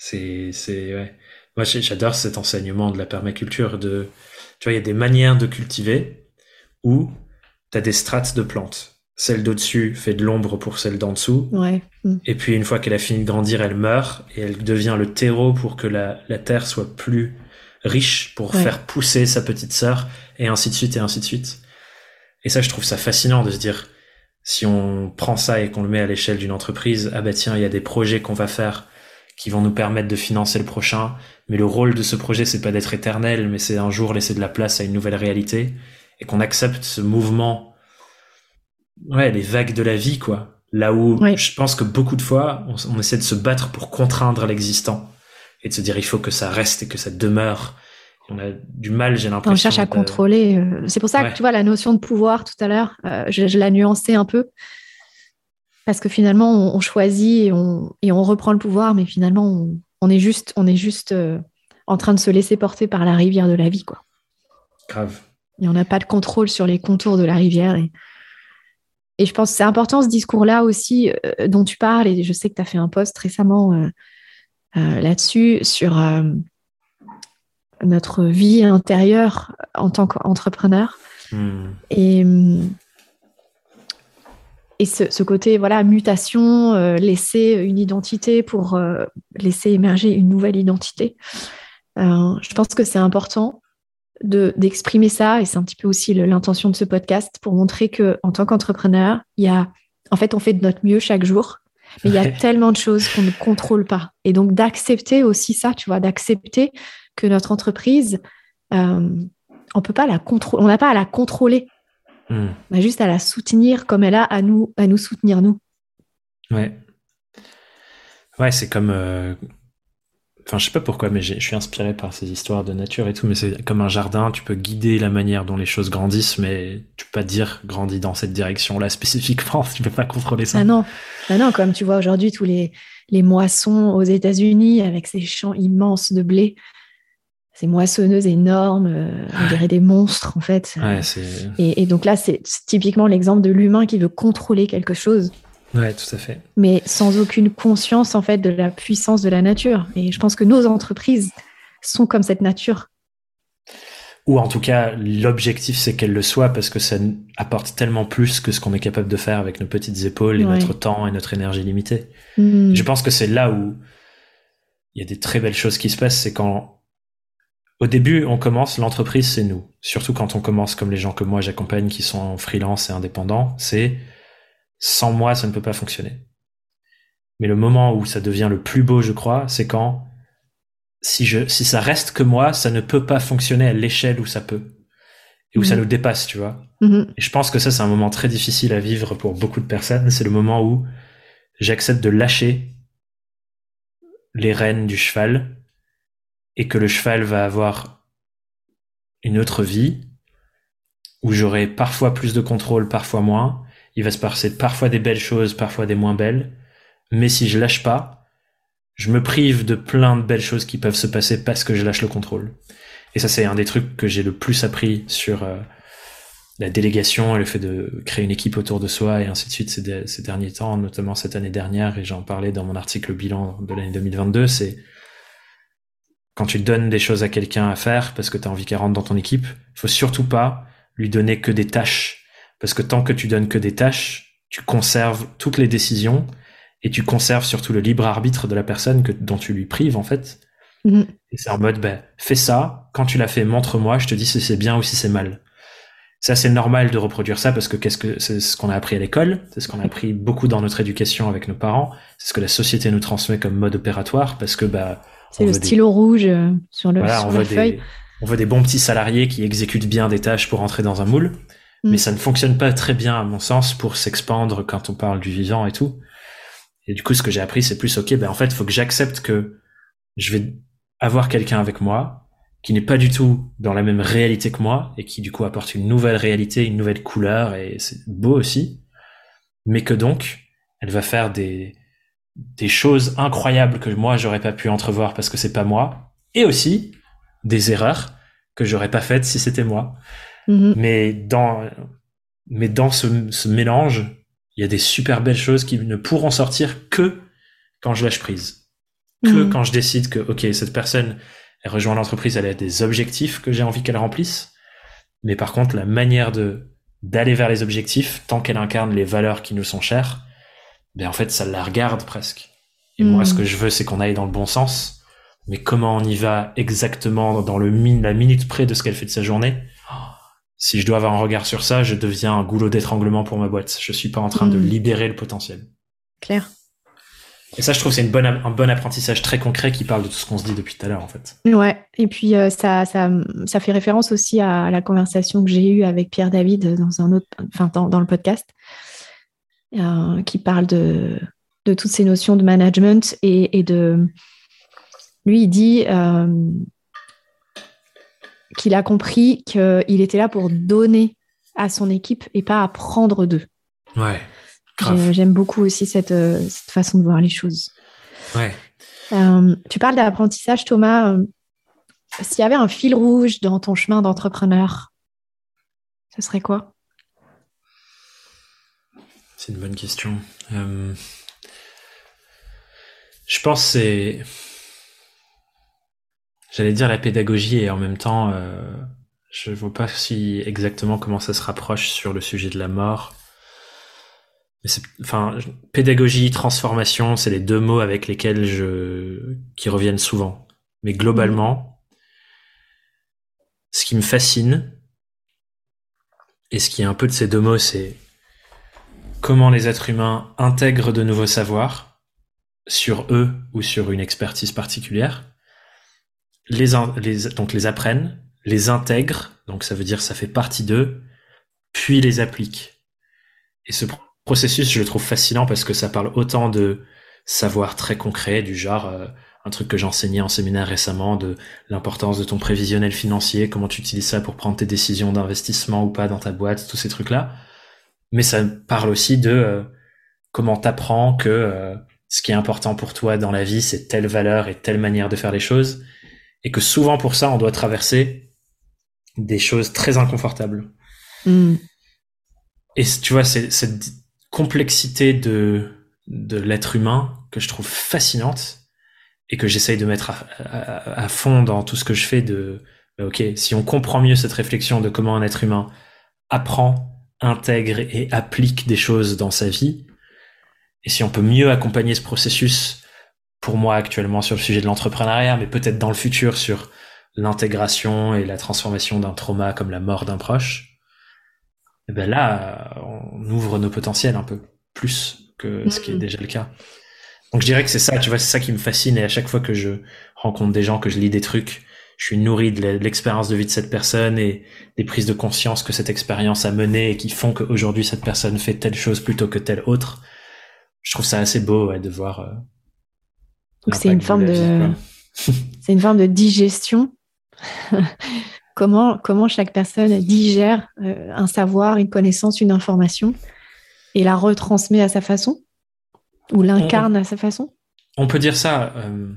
C'est, c'est, ouais. Moi, j'adore cet enseignement de la permaculture de, tu vois, il y a des manières de cultiver où t'as des strates de plantes. Celle d'au-dessus fait de l'ombre pour celle d'en dessous. Ouais. Mm. Et puis une fois qu'elle a fini de grandir, elle meurt et elle devient le terreau pour que la, la terre soit plus riche pour Ouais. faire pousser sa petite sœur et ainsi de suite et ainsi de suite. Et ça, je trouve ça fascinant de se dire, si on prend ça et qu'on le met à l'échelle d'une entreprise, ah bah tiens, il y a des projets qu'on va faire qui vont nous permettre de financer le prochain, mais le rôle de ce projet, c'est pas d'être éternel, mais c'est un jour laisser de la place à une nouvelle réalité et qu'on accepte ce mouvement, ouais, les vagues de la vie, quoi. Là où je pense que beaucoup de fois, on, on essaie de se battre pour contraindre l'existant et de se dire il faut que ça reste et que ça demeure. On a du mal, j'ai l'impression. On cherche à de- contrôler. euh, C'est pour ça Ouais. que tu vois la notion de pouvoir tout à l'heure, euh, je, je la nuançais un peu. Parce que finalement, on, on choisit et on, et on reprend le pouvoir, mais finalement, on, on est juste, on est juste euh, en train de se laisser porter par la rivière de la vie. Quoi. Grave. Et on n'a pas de contrôle sur les contours de la rivière. Et, et je pense que c'est important ce discours-là aussi euh, dont tu parles. Et je sais que tu as fait un post récemment là-dessus sur notre vie intérieure en tant qu'entrepreneur. Hmm. Et, hum, et ce, ce côté voilà mutation, euh, laisser une identité pour euh, laisser émerger une nouvelle identité. Euh, je pense que c'est important de d'exprimer ça et c'est un petit peu aussi l'intention de ce podcast pour montrer que en tant qu'entrepreneur, il y a en fait on fait de notre mieux chaque jour, mais il y a tellement de choses qu'on ne contrôle pas et donc d'accepter aussi ça, tu vois, d'accepter que notre entreprise euh, on peut pas la contrôler, on n'a pas à la contrôler. Hmm. On a juste à la soutenir comme elle a à nous, à nous soutenir nous. Ouais. Ouais, c'est comme. euh, Enfin, je sais pas pourquoi, mais je suis inspiré par ces histoires de nature et tout, mais c'est comme un jardin, tu peux guider la manière dont les choses grandissent, mais tu peux pas dire grandis dans cette direction-là spécifiquement, tu peux pas contrôler ça. Ah non, ah non, comme tu vois aujourd'hui tous les, les moissons aux États-Unis avec ces champs immenses de blé, ces moissonneuses énormes, euh, on dirait des monstres en fait. Ouais. Et, et donc là, c'est typiquement l'exemple de l'humain qui veut contrôler quelque chose, Ouais, tout à fait. mais sans aucune conscience en fait de la puissance de la nature. Et je pense que nos entreprises sont comme cette nature. Ou en tout cas, l'objectif, c'est qu'elle le soit parce que ça apporte tellement plus que ce qu'on est capable de faire avec nos petites épaules et Ouais. notre temps et notre énergie limitée. Hmm. Je pense que c'est là où il y a des très belles choses qui se passent, c'est quand au début on commence, l'entreprise c'est nous. Surtout quand on commence comme les gens que moi j'accompagne qui sont freelance et indépendants, c'est sans moi ça ne peut pas fonctionner. Mais le moment où ça devient le plus beau, je crois, c'est quand si je si ça reste que moi, ça ne peut pas fonctionner à l'échelle où ça peut et où ça Mhm. nous dépasse, tu vois. Mhm. Et je pense que ça, c'est un moment très difficile à vivre pour beaucoup de personnes. C'est le moment où j'accepte de lâcher les rênes du cheval et que le cheval va avoir une autre vie où j'aurai parfois plus de contrôle, parfois moins. Il va se passer parfois des belles choses, parfois des moins belles. Mais si je lâche pas, je me prive de plein de belles choses qui peuvent se passer parce que je lâche le contrôle. Et ça, c'est un des trucs que j'ai le plus appris sur euh, la délégation et le fait de créer une équipe autour de soi et ainsi de suite ces, ces derniers temps, notamment cette année dernière, et j'en parlais dans mon article bilan de l'année 2022, c'est quand tu donnes des choses à quelqu'un à faire parce que tu as envie qu'elle rentre dans ton équipe, il faut surtout pas lui donner que des tâches. Parce que tant que tu donnes que des tâches, tu conserves toutes les décisions et tu conserves surtout le libre arbitre de la personne que, dont tu lui prives, en fait. Mm. Et c'est en mode, ben, fais ça. Quand tu l'as fait, montre-moi. Je te dis si c'est bien ou si c'est mal. Ça, c'est normal de reproduire ça parce que qu'est-ce que c'est ce qu'on a appris à l'école, c'est ce qu'on a appris beaucoup dans notre éducation avec nos parents, c'est ce que la société nous transmet comme mode opératoire parce que bah c'est le stylo rouge euh, sur le sur on feuille. on veut des bons petits salariés qui exécutent bien des tâches pour entrer dans un moule, mm. mais ça ne fonctionne pas très bien à mon sens pour s'expandre quand on parle du vivant et tout. Et du coup, ce que j'ai appris, c'est plus ok, ben en fait, il faut que j'accepte que je vais avoir quelqu'un avec moi qui n'est pas du tout dans la même réalité que moi et qui du coup apporte une nouvelle réalité, une nouvelle couleur et c'est beau aussi, mais que donc elle va faire des des choses incroyables que moi j'aurais pas pu entrevoir parce que c'est pas moi et aussi des erreurs que j'aurais pas faites si c'était moi. Mm-hmm. Mais dans mais dans ce, ce mélange, il y a des super belles choses qui ne pourront sortir que quand je lâche prise. Que mm. quand je décide que, ok, cette personne, elle rejoint l'entreprise, elle a des objectifs que j'ai envie qu'elle remplisse. Mais par contre, la manière de, d'aller vers les objectifs, tant qu'elle incarne les valeurs qui nous sont chères, ben, en fait, ça la regarde presque. Et moi, ce mm. que je veux, c'est qu'on aille dans le bon sens. Mais comment on y va exactement dans le la minute près de ce qu'elle fait de sa journée? si je dois avoir un regard sur ça, je deviens un goulot d'étranglement pour ma boîte. Je suis pas en train de hmm. libérer le potentiel. Claire. Et ça, je trouve, c'est une bonne, un bon apprentissage très concret qui parle de tout ce qu'on se dit depuis tout à l'heure, en fait. Ouais. Et puis, euh, ça, ça, ça fait référence aussi à la conversation que j'ai eue avec Pierre David dans un autre, enfin, dans, le podcast, euh, qui parle de, de toutes ces notions de management et, et de. Lui, il dit. Euh, qu'il a compris qu'il était là pour donner à son équipe et pas à prendre d'eux. Ouais. J'aime beaucoup aussi cette, euh, cette, façon de voir les choses. Ouais. Euh, tu parles d'apprentissage, Thomas. S'il y avait un fil rouge dans ton chemin d'entrepreneur, ce serait quoi? C'est une bonne question. je pense que c'est J'allais dire la pédagogie et en même temps, euh, je vois pas si exactement comment ça se rapproche sur le sujet de la mort. Mais enfin, pédagogie, transformation, c'est les deux mots avec lesquels je, qui reviennent souvent. Mais globalement, ce qui me fascine, et ce qui est un peu de ces deux mots, c'est comment les êtres humains intègrent de nouveaux savoirs sur eux ou sur une expertise particulière les, donc les apprennent, les intègrent, donc ça veut dire ça fait partie d'eux, puis les appliquent. Et ce processus, je le trouve fascinant parce que ça parle autant de savoir très concret, du genre euh, un truc que j'enseignais en séminaire récemment, de l'importance de ton prévisionnel financier, comment tu utilises ça pour prendre tes décisions d'investissement ou pas dans ta boîte, tous ces trucs-là. Mais ça parle aussi de euh, comment t'apprends que euh, ce qui est important pour toi dans la vie, c'est telle valeur et telle manière de faire les choses et que souvent pour ça, on doit traverser des choses très inconfortables. Hmm. Et tu vois, c'est cette complexité de, de l'être humain que je trouve fascinante et que j'essaye de mettre à, fond dans tout ce que je fais de, bah, ok, si on comprend mieux cette réflexion de comment un être humain apprend, intègre et applique des choses dans sa vie, et si on peut mieux accompagner ce processus pour moi actuellement sur le sujet de l'entrepreneuriat, mais peut-être dans le futur sur l'intégration et la transformation d'un trauma comme la mort d'un proche, et eh ben là, on ouvre nos potentiels un peu plus que ce qui est déjà le cas. Donc je dirais que c'est ça, tu vois, c'est ça qui me fascine. Et à chaque fois que je rencontre des gens, que je lis des trucs, je suis nourri de l'expérience de vie de cette personne et des prises de conscience que cette expérience a mené et qui font qu'aujourd'hui cette personne fait telle chose plutôt que telle autre. Je trouve ça assez beau ouais, de voir euh, donc c'est une forme de, c'est une forme de digestion. comment, comment chaque personne digère euh, un savoir, une connaissance, une information et la retransmet à sa façon ou l'incarne à sa façon? On peut dire ça. Euh,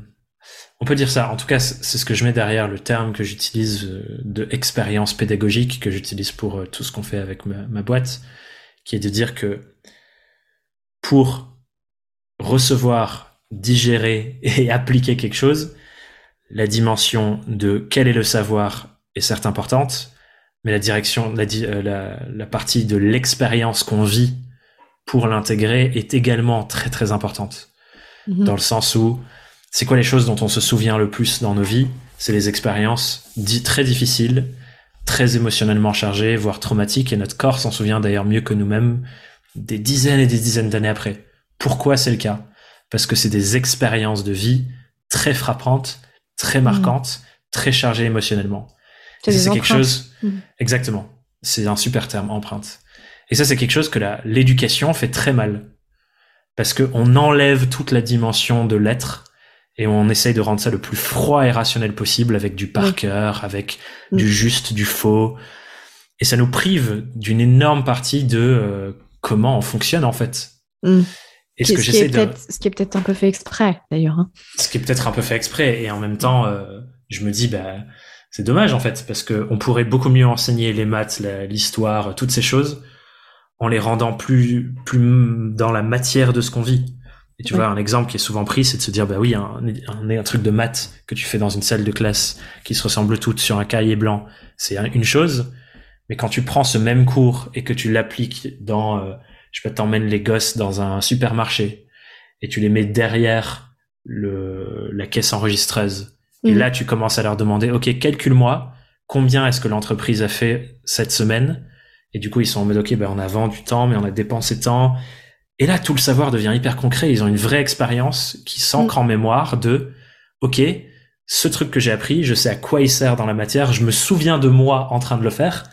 on peut dire ça. En tout cas, c'est ce que je mets derrière le terme que j'utilise euh, de expérience pédagogique que j'utilise pour tout ce qu'on fait avec ma, boîte, qui est de dire que pour recevoir, digérer et appliquer quelque chose, la dimension de quel est le savoir est certes importante, mais la direction, la, euh, la, partie de l'expérience qu'on vit pour l'intégrer est également très très importante. Mhm. Dans le sens où c'est quoi les choses dont on se souvient le plus dans nos vies? C'est les expériences dites très difficiles, très émotionnellement chargées, voire traumatiques, et notre corps s'en souvient d'ailleurs mieux que nous-mêmes des dizaines et des dizaines d'années après. Pourquoi c'est le cas? Parce que c'est des expériences de vie très frappantes, très marquantes, très chargées émotionnellement. C'est quelque chose. Mhm. Exactement. C'est un super terme, empreinte. Et ça, c'est quelque chose que l'éducation fait très mal. Parce qu'on enlève toute la dimension de l'être et on essaye de rendre ça le plus froid et rationnel possible avec du par cœur, avec du juste, du faux. Et ça nous prive d'une énorme partie de euh, comment on fonctionne en fait. Et ce, que j'essaie de... Ce qui est peut-être un peu fait exprès, d'ailleurs. Hein. Ce qui est peut-être un peu fait exprès. Et en même temps, euh, je me dis, bah, c'est dommage, en fait, parce que on pourrait beaucoup mieux enseigner les maths, l'histoire, toutes ces choses, en les rendant plus, plus dans la matière de ce qu'on vit. Et tu vois, un exemple qui est souvent pris, c'est de se dire, bah oui, un, un, un, truc de maths que tu fais dans une salle de classe qui se ressemble toutes sur un cahier blanc, c'est une chose. Mais quand tu prends ce même cours et que tu l'appliques dans, euh, je peux t'emmène les gosses dans un supermarché et tu les mets derrière le, la caisse enregistreuse. Et mhm. là, tu commences à leur demander, OK, calcule-moi combien est-ce que l'entreprise a fait cette semaine? Et du coup, ils sont en mode, OK, ben, on a vendu temps, mais on a dépensé tant. Et là, tout le savoir devient hyper concret. Ils ont une vraie expérience qui s'ancre en mémoire de, OK, ce truc que j'ai appris, je sais à quoi il sert dans la matière, je me souviens de moi en train de le faire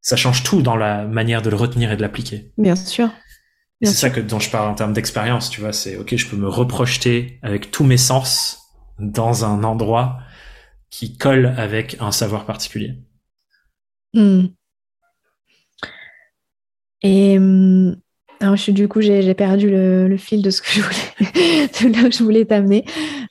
ça change tout dans la manière de le retenir et de l'appliquer. Bien sûr. C'est ça que dont je parle en termes d'expérience, tu vois, c'est ok, je peux me reprojeter avec tous mes sens dans un endroit qui colle avec un savoir particulier. Hmm. Et hum, alors, je, du coup, j'ai perdu le, fil de ce que je voulais, là je voulais t'amener.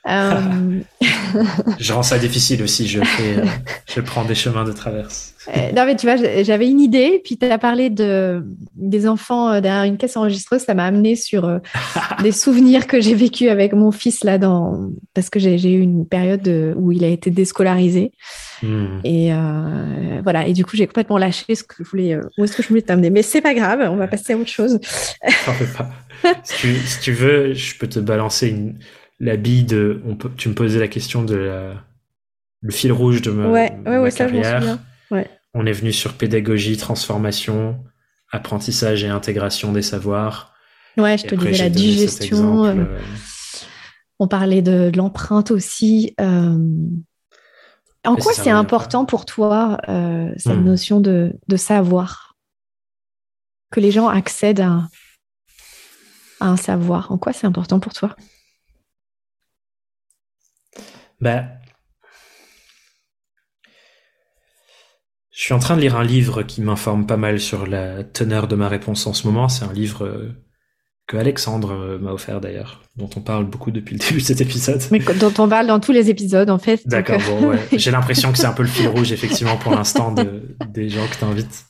Euh, je rends ça difficile aussi. Je fais, euh, je prends des chemins de traverse. Euh, non, mais tu vois, j'avais une idée, puis tu as parlé de, des enfants derrière une caisse enregistreuse. Ça m'a amené sur des souvenirs que j'ai vécu avec mon fils là, dans, parce que j'ai eu une période où il a été déscolarisé. Hmm. Et voilà. Et du coup, j'ai complètement lâché ce que je voulais, où est-ce que je voulais t'amener. Mais c'est pas grave, on va passer à autre chose. pas. Si tu, veux, je peux te balancer une, la bille de. On peut, tu me posais la question de la, le fil rouge de ma, ouais, ouais, carrière. On est venu sur pédagogie, transformation, apprentissage et intégration des savoirs. Ouais, je te disais la digestion. Euh, euh, on parlait de, l'empreinte aussi. Euh, en quoi c'est important pour toi, cette hmm. notion de, de savoir? Que les gens accèdent à, un savoir En quoi c'est important pour toi? Ben, Je suis en train de lire un livre qui m'informe pas mal sur la teneur de ma réponse en ce moment. C'est un livre euh, que Alexandre euh, m'a offert d'ailleurs, dont on parle beaucoup depuis le début de cet épisode. Mais dont on parle dans tous les épisodes en fait. D'accord, euh, bon, ouais. j'ai l'impression que c'est un peu le fil rouge effectivement pour l'instant de, des gens que tu invites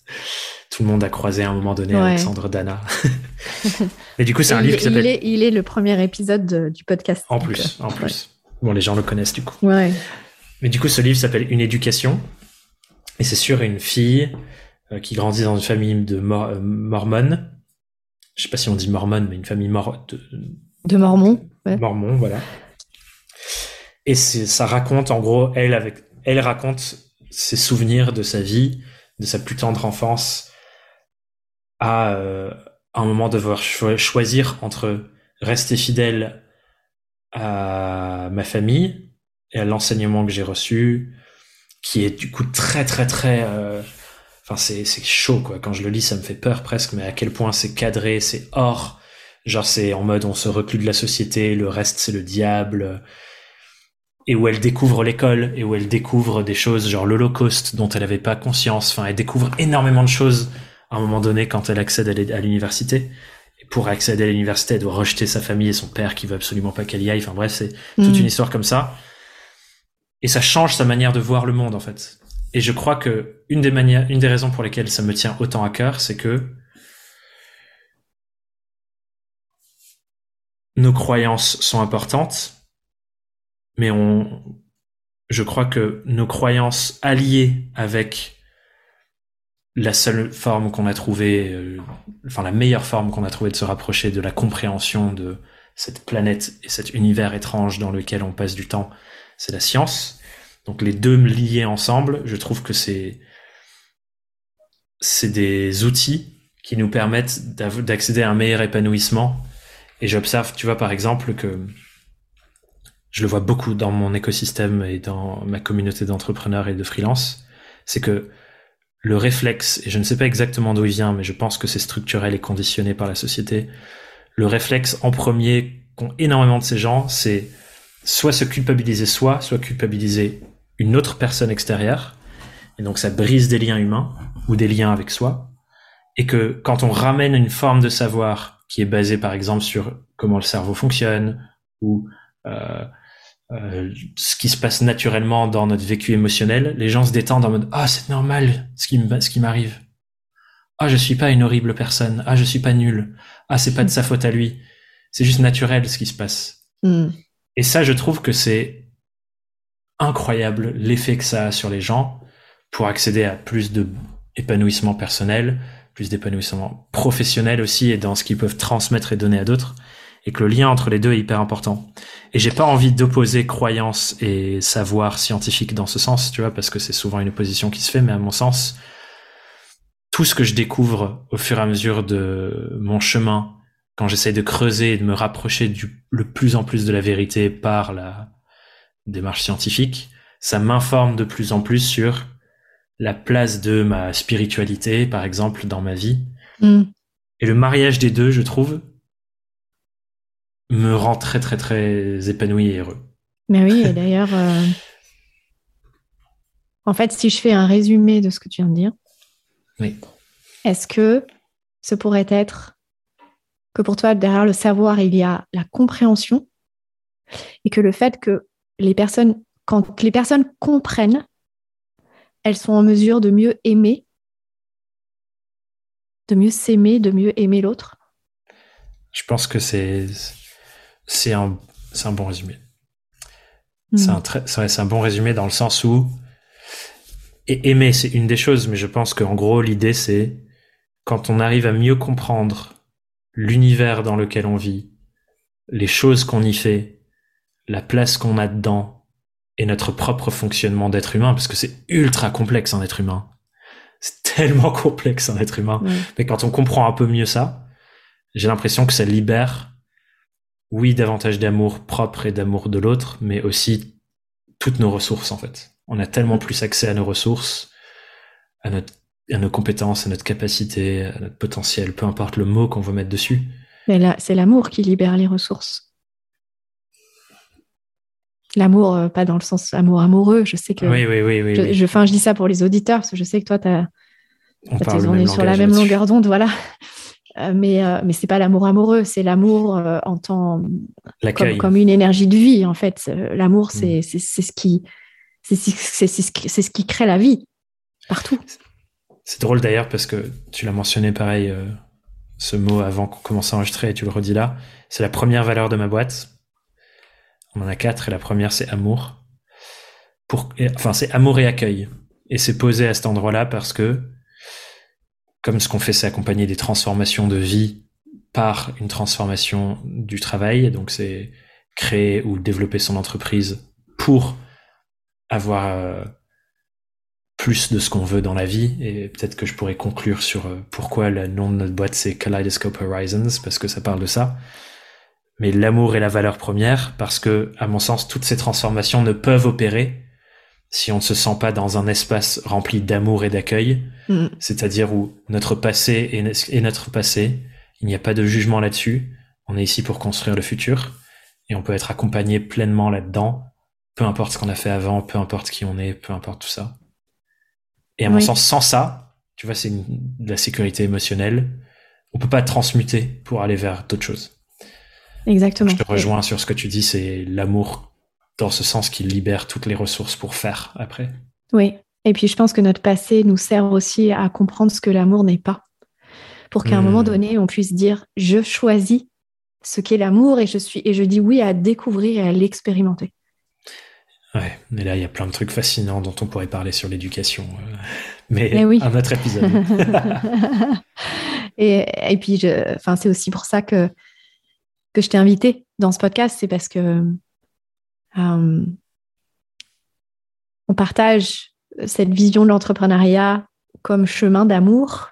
tout le monde a croisé à un moment donné Alexandre Dana. Et du coup, c'est un livre qui s'appelle. Il est, il est, le premier épisode du podcast. En plus, en plus. Bon, les gens le connaissent du coup. Ouais. Mais du coup, ce livre s'appelle Une éducation. Et c'est sur une fille euh, qui grandit dans une famille de euh, mormone. Je sais pas si on dit mormone, mais une famille mor de, de mormons. Ouais. Mormons, voilà. Et ça raconte, en gros, elle avec, elle raconte ses souvenirs de sa vie, de sa plus tendre enfance, à, euh, un moment devoir choisir entre rester fidèle à ma famille et à l'enseignement que j'ai reçu, qui est du coup très très très... Euh, enfin, c'est, c'est chaud, quoi. Quand je le lis, ça me fait peur presque, mais à quel point c'est cadré, c'est hors. Genre, c'est en mode on se reclue de la société, le reste, c'est le diable. et où elle découvre l'école et où elle découvre des choses genre l'Holocauste dont elle n'avait pas conscience. Enfin, elle découvre énormément de choses à un moment donné quand elle accède à l'université. Et pour accéder à l'université, elle doit rejeter sa famille et son père qui veut absolument pas qu'elle y aille. Enfin bref, c'est toute mm. une histoire comme ça. Et ça change sa manière de voir le monde en fait. Et je crois que une des manières, une des raisons pour lesquelles ça me tient autant à cœur, c'est que nos croyances sont importantes, mais on, je crois que nos croyances alliées avec la seule forme qu'on a trouvée, euh, enfin la meilleure forme qu'on a trouvée de se rapprocher de la compréhension de cette planète et cet univers étrange dans lequel on passe du temps, c'est la science. Donc les deux liés ensemble, je trouve que c'est c'est des outils qui nous permettent d'accéder à un meilleur épanouissement. Et j'observe, tu vois, par exemple, que je le vois beaucoup dans mon écosystème et dans ma communauté d'entrepreneurs et de freelance, c'est que le réflexe, et je ne sais pas exactement d'où il vient, mais je pense que c'est structurel et conditionné par la société, le réflexe en premier qu'ont énormément de ces gens, c'est soit se culpabiliser soi, soit culpabiliser une autre personne extérieure. Et donc ça brise des liens humains ou des liens avec soi. Et que quand on ramène une forme de savoir qui est basée par exemple sur comment le cerveau fonctionne ou euh, euh, ce qui se passe naturellement dans notre vécu émotionnel, les gens se détendent en mode ah c'est normal ce qui m'arrive. Ah je suis pas une horrible personne. Ah je suis pas nul. Ah c'est pas de sa faute à lui. C'est juste naturel ce qui se passe. Mm. Et ça je trouve que c'est incroyable l'effet que ça a sur les gens pour accéder à plus de épanouissement personnel, plus d'épanouissement professionnel aussi et dans ce qu'ils peuvent transmettre et donner à d'autres et que le lien entre les deux est hyper important. Et j'ai pas envie d'opposer croyance et savoir scientifique dans ce sens, tu vois, parce que c'est souvent une opposition qui se fait, mais à mon sens, tout ce que je découvre au fur et à mesure de mon chemin, quand j'essaie de creuser et de me rapprocher du, le plus en plus de la vérité par la démarche scientifique, ça m'informe de plus en plus sur la place de ma spiritualité, par exemple, dans ma vie. Mm. Et le mariage des deux, je trouve, me rend très très très épanoui et heureux. Mais oui, et d'ailleurs, euh, en fait, si je fais un résumé de ce que tu viens de dire, oui. est-ce que ce pourrait être que pour toi, derrière le savoir, il y a la compréhension et que le fait que les personnes, quand les personnes comprennent, elles sont en mesure de mieux aimer, de mieux s'aimer, de mieux aimer l'autre Je pense que c'est c'est un, un bon résumé. C'est un, un bon résumé dans le sens où et aimer, c'est une des choses, mais je pense qu'en gros, l'idée, c'est quand on arrive à mieux comprendre l'univers dans lequel on vit, les choses qu'on y fait, la place qu'on a dedans et notre propre fonctionnement d'être humain, parce que c'est ultra complexe un être humain. C'est tellement complexe un être humain. Mais quand on comprend un peu mieux ça, j'ai l'impression que ça libère oui, davantage d'amour propre et d'amour de l'autre, mais aussi toutes nos ressources en fait. On a tellement plus accès à nos ressources, à, notre, à nos compétences, à notre capacité, à notre potentiel, peu importe le mot qu'on veut mettre dessus. Mais là, c'est l'amour qui libère les ressources. L'amour, euh, pas dans le sens amour amoureux. Je sais que. Oui, oui, oui. oui, je, Je, je dis ça pour les auditeurs, parce que je sais que toi, tu as. On, on est sur la même longueur d'onde, voilà. Euh, mais, euh, mais c'est pas l'amour amoureux, c'est l'amour euh, en tant comme, comme, une énergie de vie en fait. L'amour, c'est mm. c'est ce qui c'est ce qui crée la vie partout. C'est drôle d'ailleurs parce que tu l'as mentionné pareil ce mot avant qu'on commence à enregistrer et tu le redis là. C'est la première valeur de ma boîte. On en a quatre et la première c'est amour. Pour, enfin c'est amour et accueil. Et c'est posé à cet endroit-là parce que comme ce qu'on fait, c'est accompagner des transformations de vie par une transformation du travail. Donc, c'est créer ou développer son entreprise pour avoir euh, plus de ce qu'on veut dans la vie. Et peut-être que je pourrais conclure sur euh, pourquoi le nom de notre boîte, c'est Kaleidoscope Horizons, parce que ça parle de ça. Mais l'amour est la valeur première, parce que, à mon sens, toutes ces transformations ne peuvent opérer si on ne se sent pas dans un espace rempli d'amour et d'accueil, mm. c'est-à-dire où notre passé est, notre passé, il n'y a pas de jugement là-dessus, on est ici pour construire le futur, et on peut être accompagné pleinement là-dedans peu importe ce qu'on a fait avant, peu importe qui on est, peu importe tout ça. Et à mon sens, sans ça, tu vois, c'est de la sécurité émotionnelle. On peut pas transmuter pour aller vers d'autres choses. Exactement. Je te rejoins sur ce que tu dis, c'est l'amour dans ce sens qui libère toutes les ressources pour faire après. Oui. Et puis je pense que notre passé nous sert aussi à comprendre ce que l'amour n'est pas. Pour qu'à un moment hmm. donné, on puisse dire je choisis ce qu'est l'amour et je suis et je dis oui à découvrir et à l'expérimenter. Ouais, mais là il y a plein de trucs fascinants dont on pourrait parler sur l'éducation, euh, mais, mais oui. un autre épisode. et, et, puis, c'est aussi pour ça que que je t'ai invité dans ce podcast, c'est parce que euh, on partage cette vision de l'entrepreneuriat comme chemin d'amour.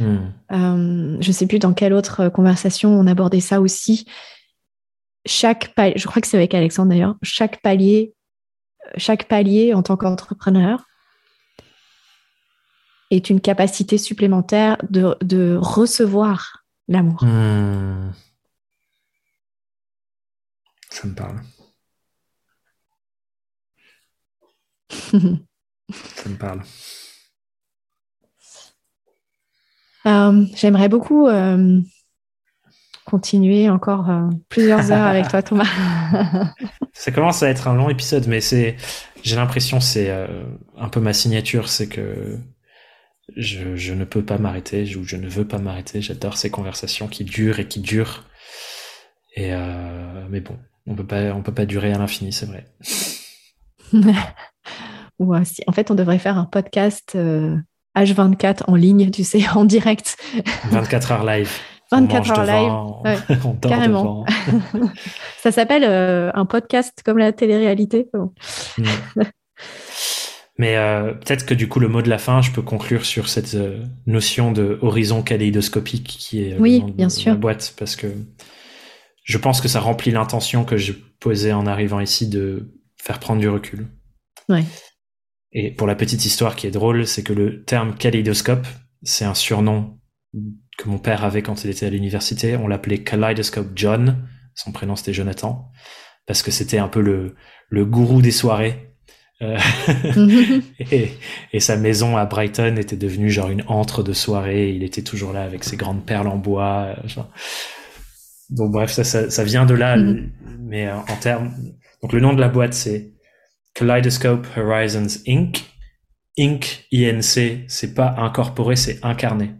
Hmm. Euh, je ne sais plus dans quelle autre conversation on abordait ça aussi. Chaque palier, je crois que c'est avec Alexandre d'ailleurs, chaque palier, chaque palier en tant qu'entrepreneur est une capacité supplémentaire de, recevoir l'amour. Hmm. Ça me parle. Ça me parle. Euh, j'aimerais beaucoup euh, continuer encore euh, plusieurs heures avec toi, Thomas. Ça commence à être un long épisode, mais c'est, j'ai l'impression, c'est un peu ma signature, c'est que je, je, ne peux pas m'arrêter, ou je ne veux pas m'arrêter. J'adore ces conversations qui durent et qui durent. Et mais bon, on peut pas, on peut pas durer à l'infini, c'est vrai. Ou si, en fait, on devrait faire un podcast H24 en ligne, tu sais, en direct. 24 heures live. 24 heures live. carrément. Ça s'appelle euh, un podcast comme la télé-réalité. Mm. Mais euh, peut-être que du coup, le mot de la fin, je peux conclure sur cette euh, notion de horizon kaléidoscopique qui est oui, bien sûr. la boîte, parce que je pense que ça remplit l'intention que je posais en arrivant ici de faire prendre du recul. Ouais. Et pour la petite histoire qui est drôle, c'est que le terme kaléidoscope, c'est un surnom que mon père avait quand il était à l'université. On l'appelait Kaleidoscope John. Son prénom c'était Jonathan. Parce que c'était un peu le, le gourou des soirées. Euh, et, et, sa maison à Brighton était devenue genre une antre de soirée. Il était toujours là avec ses grandes perles en bois. Euh, donc bref, ça, ça, ça, vient de là. Mm-hmm. Mais euh, en termes... Donc le nom de la boîte c'est Kaleidoscope Horizons Inc. Inc, INC, c'est pas incorporé, c'est incarné.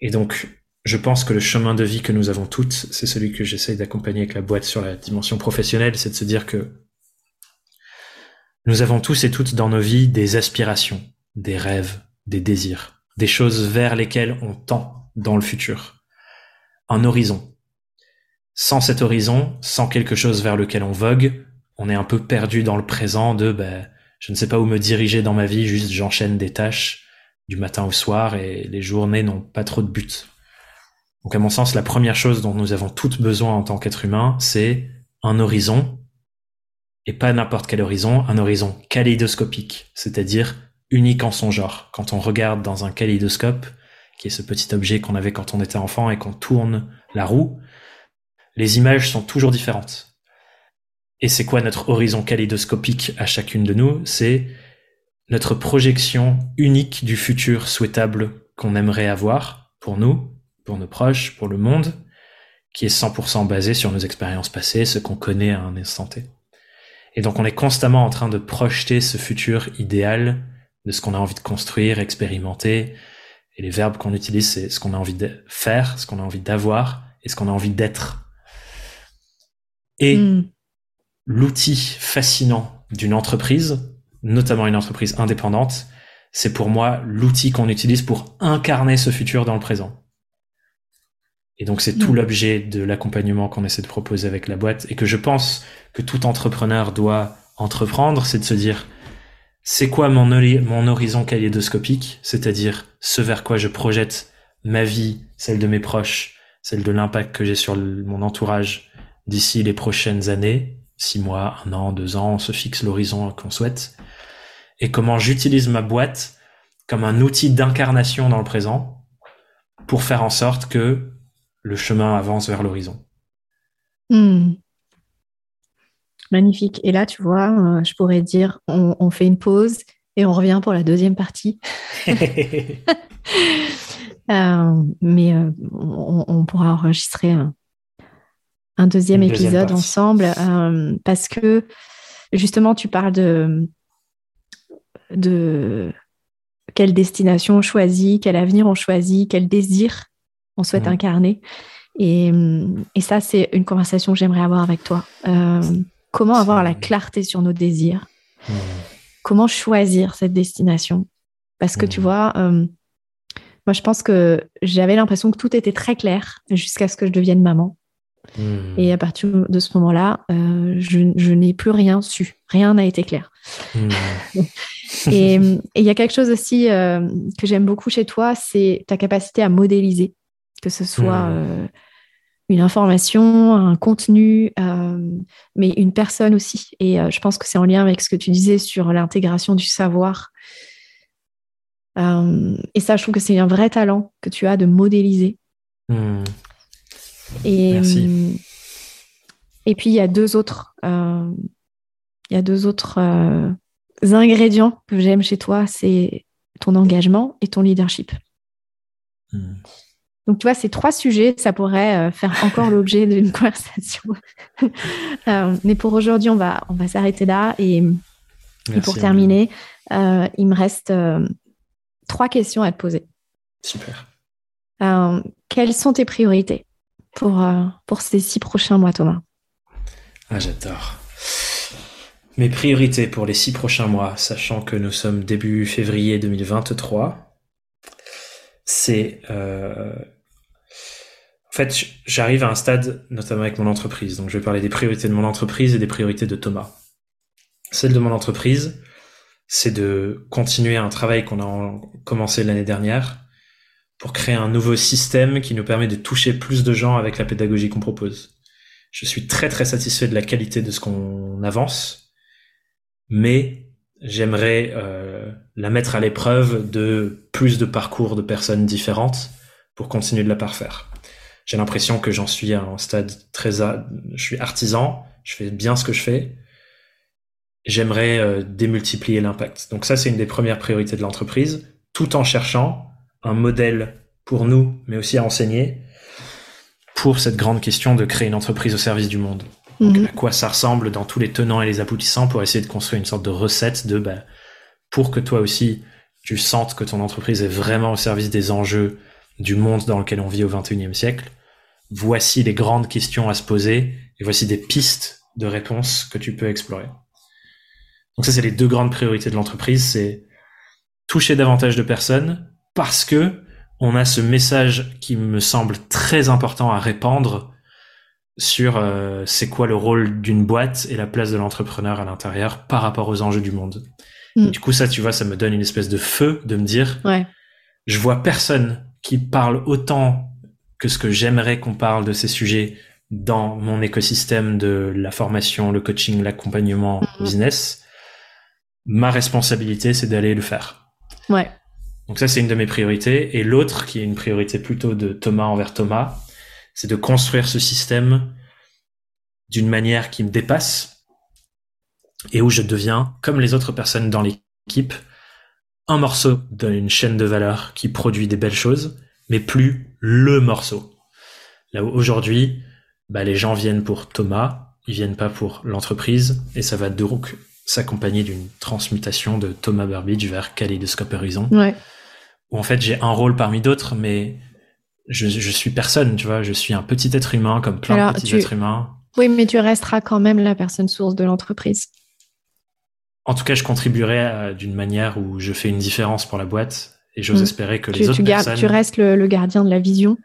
Et donc, je pense que le chemin de vie que nous avons toutes, c'est celui que j'essaye d'accompagner avec la boîte sur la dimension professionnelle, c'est de se dire que nous avons tous et toutes dans nos vies des aspirations, des rêves, des désirs, des choses vers lesquelles on tend dans le futur. Un horizon. Sans cet horizon, sans quelque chose vers lequel on vogue, on est un peu perdu dans le présent de ben, je ne sais pas où me diriger dans ma vie, juste j'enchaîne des tâches du matin au soir et les journées n'ont pas trop de but. Donc à mon sens, la première chose dont nous avons toutes besoin en tant qu'être humain, c'est un horizon, et pas n'importe quel horizon, un horizon kaléidoscopique, c'est-à-dire unique en son genre. Quand on regarde dans un kaléidoscope, qui est ce petit objet qu'on avait quand on était enfant et qu'on tourne la roue, les images sont toujours différentes. Et c'est quoi notre horizon kaléidoscopique à chacune de nous? C'est notre projection unique du futur souhaitable qu'on aimerait avoir pour nous, pour nos proches, pour le monde, qui est 100% basé sur nos expériences passées, ce qu'on connaît à un instant T. Et donc on est constamment en train de projeter ce futur idéal de ce qu'on a envie de construire, expérimenter. Et les verbes qu'on utilise, c'est ce qu'on a envie de faire, ce qu'on a envie d'avoir et ce qu'on a envie d'être. Et hmm l'outil fascinant d'une entreprise, notamment une entreprise indépendante, c'est pour moi l'outil qu'on utilise pour incarner ce futur dans le présent. Et donc c'est tout mm. l'objet de l'accompagnement qu'on essaie de proposer avec la boîte et que je pense que tout entrepreneur doit entreprendre, c'est de se dire c'est quoi mon, mon horizon kaléidoscopique, c'est-à-dire ce vers quoi je projette ma vie, celle de mes proches, celle de l'impact que j'ai sur mon entourage d'ici les prochaines années, six mois, un an, deux ans, on se fixe l'horizon qu'on souhaite, et comment j'utilise ma boîte comme un outil d'incarnation dans le présent pour faire en sorte que le chemin avance vers l'horizon. Hmm. Magnifique. Et là, tu vois, euh, je pourrais dire, on, fait une pause et on revient pour la deuxième partie. Euh, mais euh, on, pourra enregistrer un, deuxième épisode ensemble parce que justement, tu parles de, de quelle destination on choisit, quel avenir on choisit, quel désir on souhaite incarner. Et, et ça, c'est une conversation que j'aimerais avoir avec toi. Comment avoir la clarté sur nos désirs? Comment choisir cette destination? Parce que tu vois, euh, moi je pense que j'avais l'impression que tout était très clair jusqu'à ce que je devienne maman. Hmm. Et à partir de ce moment-là, euh, je, n'ai plus rien su. Rien n'a été clair. et il y a quelque chose aussi euh, que j'aime beaucoup chez toi, c'est ta capacité à modéliser, que ce soit une information, un contenu, euh, mais une personne aussi. Et euh, je pense que c'est en lien avec ce que tu disais sur l'intégration du savoir. Euh, et ça, je trouve que c'est un vrai talent que tu as de modéliser. Et, Merci. et puis, il y a deux autres, il y a deux autres ingrédients que j'aime chez toi, c'est ton engagement et ton leadership. Hmm. Donc, tu vois, ces trois sujets, ça pourrait euh, faire encore l'objet d'une conversation. Euh, mais pour aujourd'hui, on va, on va s'arrêter là. Et, pour terminer, euh, il me reste trois questions à te poser. Super. quelles sont tes priorités? Pour, pour ces six prochains mois, Thomas Ah, j'adore. Mes priorités pour les six prochains mois, sachant que nous sommes début février 2023, c'est en fait, j'arrive à un stade, notamment avec mon entreprise. Donc, je vais parler des priorités de mon entreprise et des priorités de Thomas. Celle de mon entreprise, c'est de continuer un travail qu'on a commencé l'année dernière pour créer un nouveau système qui nous permet de toucher plus de gens avec la pédagogie qu'on propose. Je suis très très satisfait de la qualité de ce qu'on avance, mais j'aimerais euh, la mettre à l'épreuve de plus de parcours de personnes différentes pour continuer de la parfaire j'ai l'impression que j'en suis à un stade très, je suis artisan, je fais bien ce que je fais. J'aimerais euh, démultiplier l'impact. Donc ça, c'est une des premières priorités de l'entreprise, tout en cherchant un modèle pour nous, mais aussi à enseigner pour cette grande question de créer une entreprise au service du monde. Mhm. à quoi ça ressemble dans tous les tenants et les aboutissants pour essayer de construire une sorte de recette de, bah, pour que toi aussi, tu sentes que ton entreprise est vraiment au service des enjeux du monde dans lequel on vit au 21e siècle voici les grandes questions à se poser et voici des pistes de réponses que tu peux explorer. Donc ça, c'est les deux grandes priorités de l'entreprise, c'est toucher davantage de personnes parce que on a ce message qui me semble très important à répandre sur euh, c'est quoi le rôle d'une boîte et la place de l'entrepreneur à l'intérieur par rapport aux enjeux du monde. Mm. du coup, ça, tu vois, ça me donne une espèce de feu de me dire, ouais. je vois personne qui parle autant que ce que j'aimerais qu'on parle de ces sujets dans mon écosystème de la formation, le coaching, l'accompagnement mhm. business, ma responsabilité, c'est d'aller le faire. Ouais. Donc ça, c'est une de mes priorités. Et l'autre, qui est une priorité plutôt de Thomas envers Thomas, c'est de construire ce système d'une manière qui me dépasse et où je deviens, comme les autres personnes dans l'équipe, un morceau d'une chaîne de valeur qui produit des belles choses mais plus le morceau. Là où aujourd'hui, bah, les gens viennent pour Thomas, ils viennent pas pour l'entreprise, et ça va donc s'accompagner d'une transmutation de Thomas Burbidge vers Kaleidoscope Horizon. Ouais. Où en fait j'ai un rôle parmi d'autres, mais je, je, suis personne, tu vois, je suis un petit être humain comme plein de petits êtres humains. Oui, mais tu resteras quand même la personne source de l'entreprise. En tout cas, je contribuerai d'une manière où je fais une différence pour la boîte et j'ose mm. espérer que les autres personnes... Tu restes le, gardien de la vision.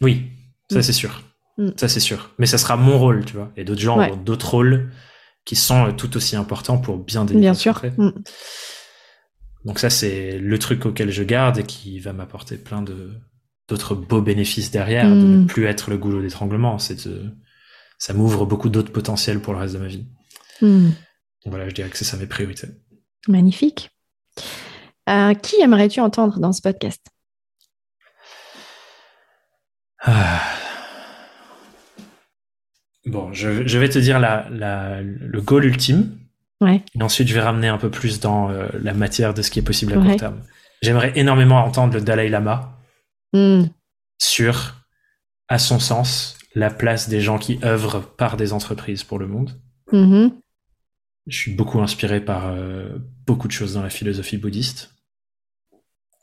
Oui, ça mm. c'est sûr. Mm. Ça c'est sûr. Mais ça sera mon rôle, tu vois. Et d'autres gens ont d'autres rôles qui sont euh, tout aussi importants pour bien délivrer. Bien sûr. Donc ça c'est le truc auquel je garde et qui va m'apporter plein de d'autres beaux bénéfices derrière, de ne plus être le goulot d'étranglement. C'est ça m'ouvre beaucoup d'autres potentiels pour le reste de ma vie. Donc voilà, je dirais que c'est ça mes priorités. Magnifique. Euh, qui aimerais-tu entendre dans ce podcast? Ah. bon, je, vais te dire la, le goal ultime. Ouais. Et ensuite, je vais ramener un peu plus dans euh, la matière de ce qui est possible à court terme. J'aimerais énormément entendre le Dalai Lama hmm. sur, à son sens, la place des gens qui œuvrent par des entreprises pour le monde. Mm-hmm. Je suis beaucoup inspiré par euh, beaucoup de choses dans la philosophie bouddhiste.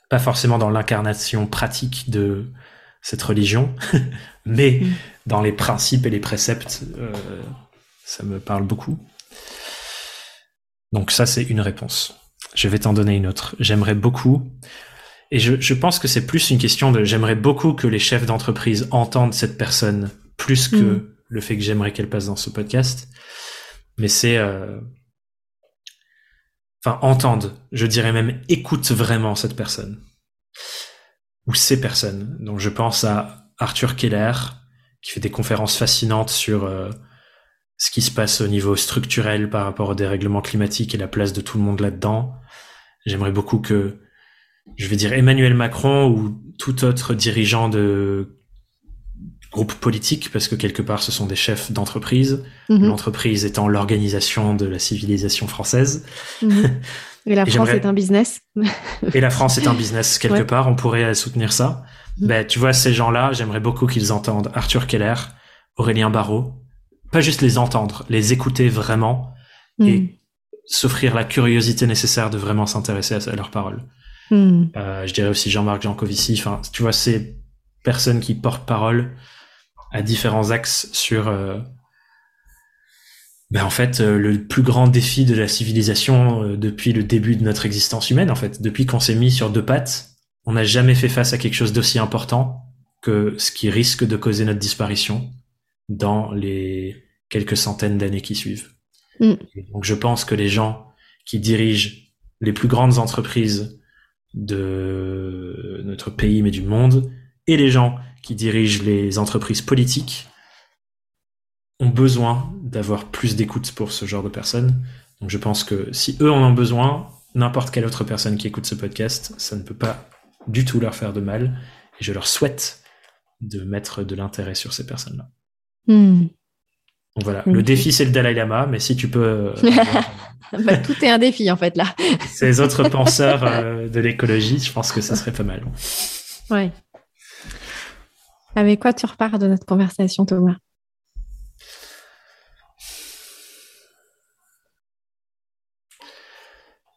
Pas forcément dans l'incarnation pratique de cette religion, mais mm. dans les principes et les préceptes, euh, ça me parle beaucoup. Donc ça, c'est une réponse. Je vais t'en donner une autre. J'aimerais beaucoup, et je, je pense que c'est plus une question de j'aimerais beaucoup que les chefs d'entreprise entendent cette personne plus que mm. le fait que j'aimerais qu'elle passe dans ce podcast. Mais c'est, euh, enfin, entendent. Je dirais même écoute vraiment cette personne ou ces personnes. Donc je pense à Arthur Keller qui fait des conférences fascinantes sur euh, ce qui se passe au niveau structurel par rapport au dérèglement climatique et la place de tout le monde là-dedans. J'aimerais beaucoup que, je vais dire Emmanuel Macron ou tout autre dirigeant de groupe politique, parce que quelque part ce sont des chefs d'entreprise, mhm. l'entreprise étant l'organisation de la civilisation française. Mhm. Et la France est un business. et la France est un business quelque part, on pourrait soutenir ça. Mhm. Ben, tu vois, ces gens-là, j'aimerais beaucoup qu'ils entendent Arthur Keller, Aurélien Barraud, pas juste les entendre, les écouter vraiment et s'offrir la curiosité nécessaire de vraiment s'intéresser à, leurs paroles. Euh, je dirais aussi Jean-Marc Jancovici, enfin, tu vois, ces personnes qui portent parole à différents axes sur euh, ben en fait euh, le plus grand défi de la civilisation depuis le début de notre existence humaine en fait. Depuis qu'on s'est mis sur deux pattes on n'a jamais fait face à quelque chose d'aussi important que ce qui risque de causer notre disparition dans les quelques centaines d'années qui suivent. Mm. Donc je pense que les gens qui dirigent les plus grandes entreprises de notre pays mais du monde et les gens qui dirigent les entreprises politiques ont besoin d'avoir plus d'écoute pour ce genre de personnes. Donc je pense que si eux en ont besoin, n'importe quelle autre personne qui écoute ce podcast, ça ne peut pas du tout leur faire de mal. Et je leur souhaite de mettre de l'intérêt sur ces personnes-là. Hmm. Donc voilà, le défi c'est le Dalai Lama, mais si tu peux... Euh, bah, tout est un défi en fait là. ces autres penseurs euh, de l'écologie, je pense que ça serait pas mal. Ouais. Avec quoi tu repars de notre conversation, Thomas?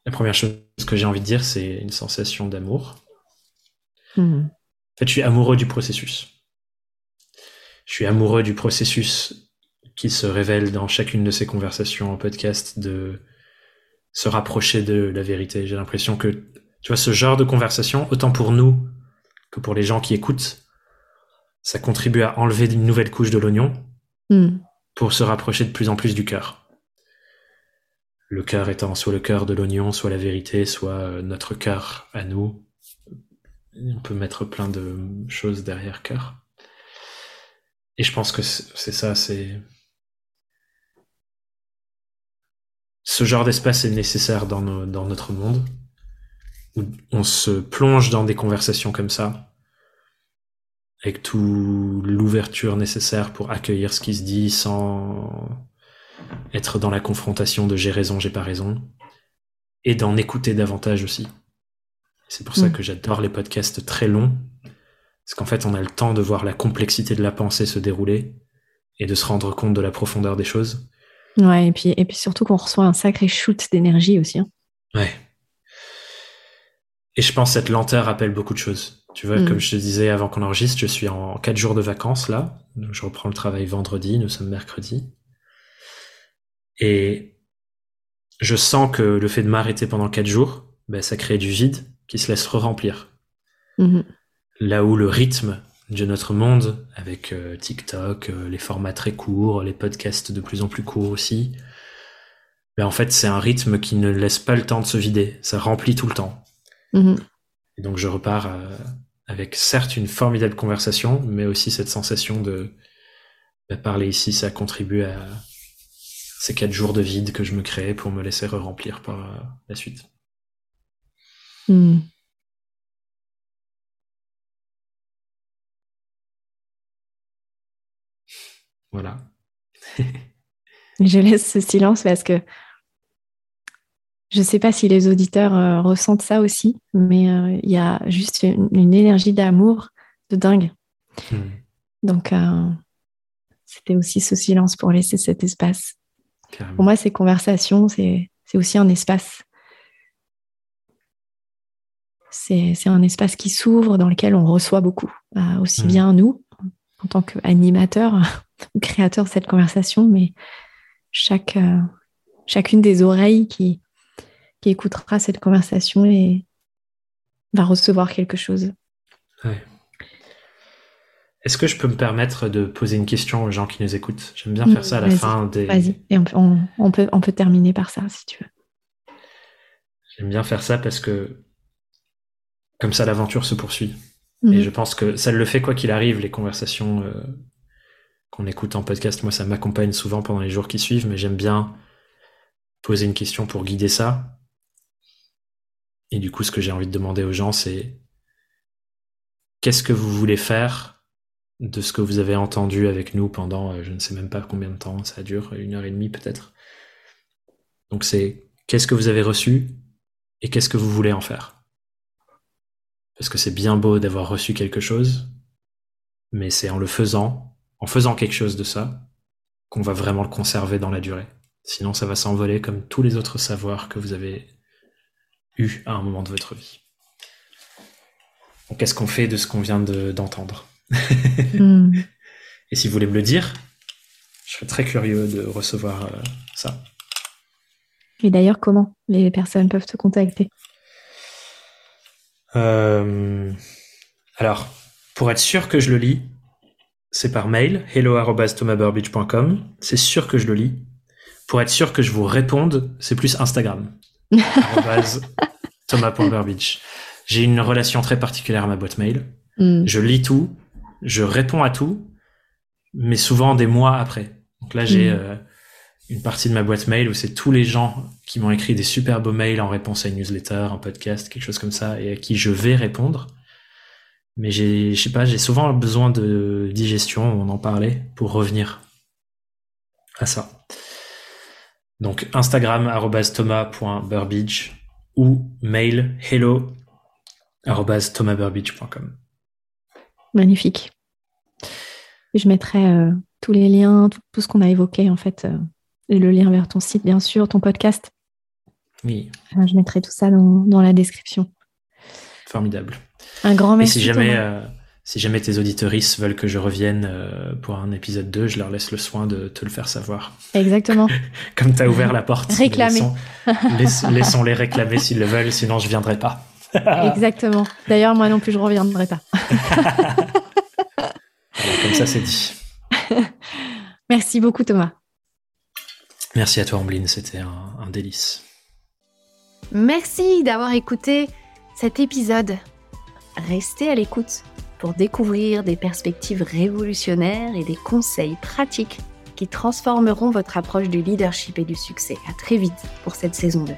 La première chose que j'ai envie de dire, c'est une sensation d'amour. Hmm. En fait, je suis amoureux du processus. Je suis amoureux du processus qui se révèle dans chacune de ces conversations en podcast de se rapprocher de la vérité. J'ai l'impression que, tu vois, ce genre de conversation, autant pour nous que pour les gens qui écoutent, ça contribue à enlever une nouvelle couche de l'oignon hmm. pour se rapprocher de plus en plus du cœur. Le cœur étant soit le cœur de l'oignon, soit la vérité, soit euh, notre cœur à nous. On peut mettre plein de choses derrière cœur. Et je pense que c'est ça, c'est... Ce genre d'espace est nécessaire dans, dans notre monde, où on se plonge dans des conversations comme ça, avec toute l'ouverture nécessaire pour accueillir ce qui se dit sans être dans la confrontation de j'ai raison, j'ai pas raison, et d'en écouter davantage aussi. C'est pour ça mm. que j'adore les podcasts très longs, parce qu'en fait on a le temps de voir la complexité de la pensée se dérouler et de se rendre compte de la profondeur des choses. Ouais, et puis, et puis surtout qu'on reçoit un sacré shoot d'énergie aussi. Hein. Ouais. Et je pense que cette lenteur rappelle beaucoup de choses. Tu vois, comme mm. je te disais avant qu'on enregistre, je suis en quatre jours de vacances là. Donc je reprends le travail vendredi, nous sommes mercredi. Et je sens que le fait de m'arrêter pendant quatre jours, ben, ça crée du vide qui se laisse re-remplir. Mm-hmm. Là où le rythme de notre monde, avec euh, TikTok, euh, les formats très courts, les podcasts de plus en plus courts aussi, ben, en fait c'est un rythme qui ne laisse pas le temps de se vider, ça remplit tout le temps. Mm-hmm. Et donc je repars euh, avec certes une formidable conversation, mais aussi cette sensation de bah, parler ici, ça contribue à ces quatre jours de vide que je me crée pour me laisser re-remplir par euh, la suite. Hmm. Voilà. je laisse ce silence parce que je ne sais pas si les auditeurs euh, ressentent ça aussi, mais euh, il y a juste une, énergie d'amour de dingue. Hmm. Donc, euh, c'était aussi ce silence pour laisser cet espace. Pour moi, ces conversations, c'est aussi un espace. C'est un espace qui s'ouvre, dans lequel on reçoit beaucoup, aussi hmm. bien nous, en tant qu'animateurs ou créateurs de cette conversation, mais chaque, chacune des oreilles qui, qui écoutera cette conversation et va recevoir quelque chose. Est-ce que je peux me permettre de poser une question aux gens qui nous écoutent? J'aime bien faire ça à la fin des. Vas-y, et on peut, on, peut, terminer par ça si tu veux. J'aime bien faire ça parce que comme ça l'aventure se poursuit. Et mhm. je pense que ça le fait quoi qu'il arrive, les conversations euh, qu'on écoute en podcast. Moi, ça m'accompagne souvent pendant les jours qui suivent, mais j'aime bien poser une question pour guider ça. Et du coup, ce que j'ai envie de demander aux gens, c'est qu'est-ce que vous voulez faire de ce que vous avez entendu avec nous pendant, euh, je ne sais même pas combien de temps, ça dure, une heure et demie peut-être. Donc c'est qu'est-ce que vous avez reçu et qu'est-ce que vous voulez en faire? Parce que c'est bien beau d'avoir reçu quelque chose, mais c'est en le faisant, en faisant quelque chose de ça, qu'on va vraiment le conserver dans la durée. Sinon, ça va s'envoler comme tous les autres savoirs que vous avez eu à un moment de votre vie. Qu'est-ce qu'on fait de ce qu'on vient d'entendre hmm. Et si vous voulez me le dire, je serais très curieux de recevoir euh, ça. Et d'ailleurs, comment les personnes peuvent te contacter? Euh, Alors, pour être sûr que je le lis, c'est par mail, hello.thomasburbidge.com. C'est sûr que je le lis. Pour être sûr que je vous réponde, c'est plus Instagram. Thomas.burbidge. J'ai une relation très particulière à ma boîte mail. Hmm. Je lis tout, je réponds à tout, mais souvent des mois après. Donc là, j'ai hmm. euh, une partie de ma boîte mail où c'est tous les gens qui m'ont écrit des super beaux mails en réponse à une newsletter, un podcast, quelque chose comme ça, et à qui je vais répondre. Mais j'ai, je sais pas, j'ai souvent besoin de digestion, on en parlait, pour revenir à ça. Donc Instagram thomas.burbidge ou mail hello Magnifique. Je mettrai euh, tous les liens, tout, ce qu'on a évoqué en fait, euh, et le lien vers ton site bien sûr, ton podcast. Oui. Euh, je mettrai tout ça dans, la description. Formidable. Un grand merci. Et si jamais, si jamais tes auditoristes veulent que je revienne euh, pour un épisode 2, je leur laisse le soin de te le faire savoir. Exactement. Comme tu as ouvert la porte. Réclamer. Laissons-les réclamer s'ils le veulent, sinon je viendrai pas. Exactement. D'ailleurs, moi non plus, je reviendrai pas. comme ça, c'est dit. Merci beaucoup, Thomas. Merci à toi, Ambline. C'était un, un délice. Merci d'avoir écouté cet épisode. Restez à l'écoute pour découvrir des perspectives révolutionnaires et des conseils pratiques qui transformeront votre approche du leadership et du succès. À très vite pour cette saison 2.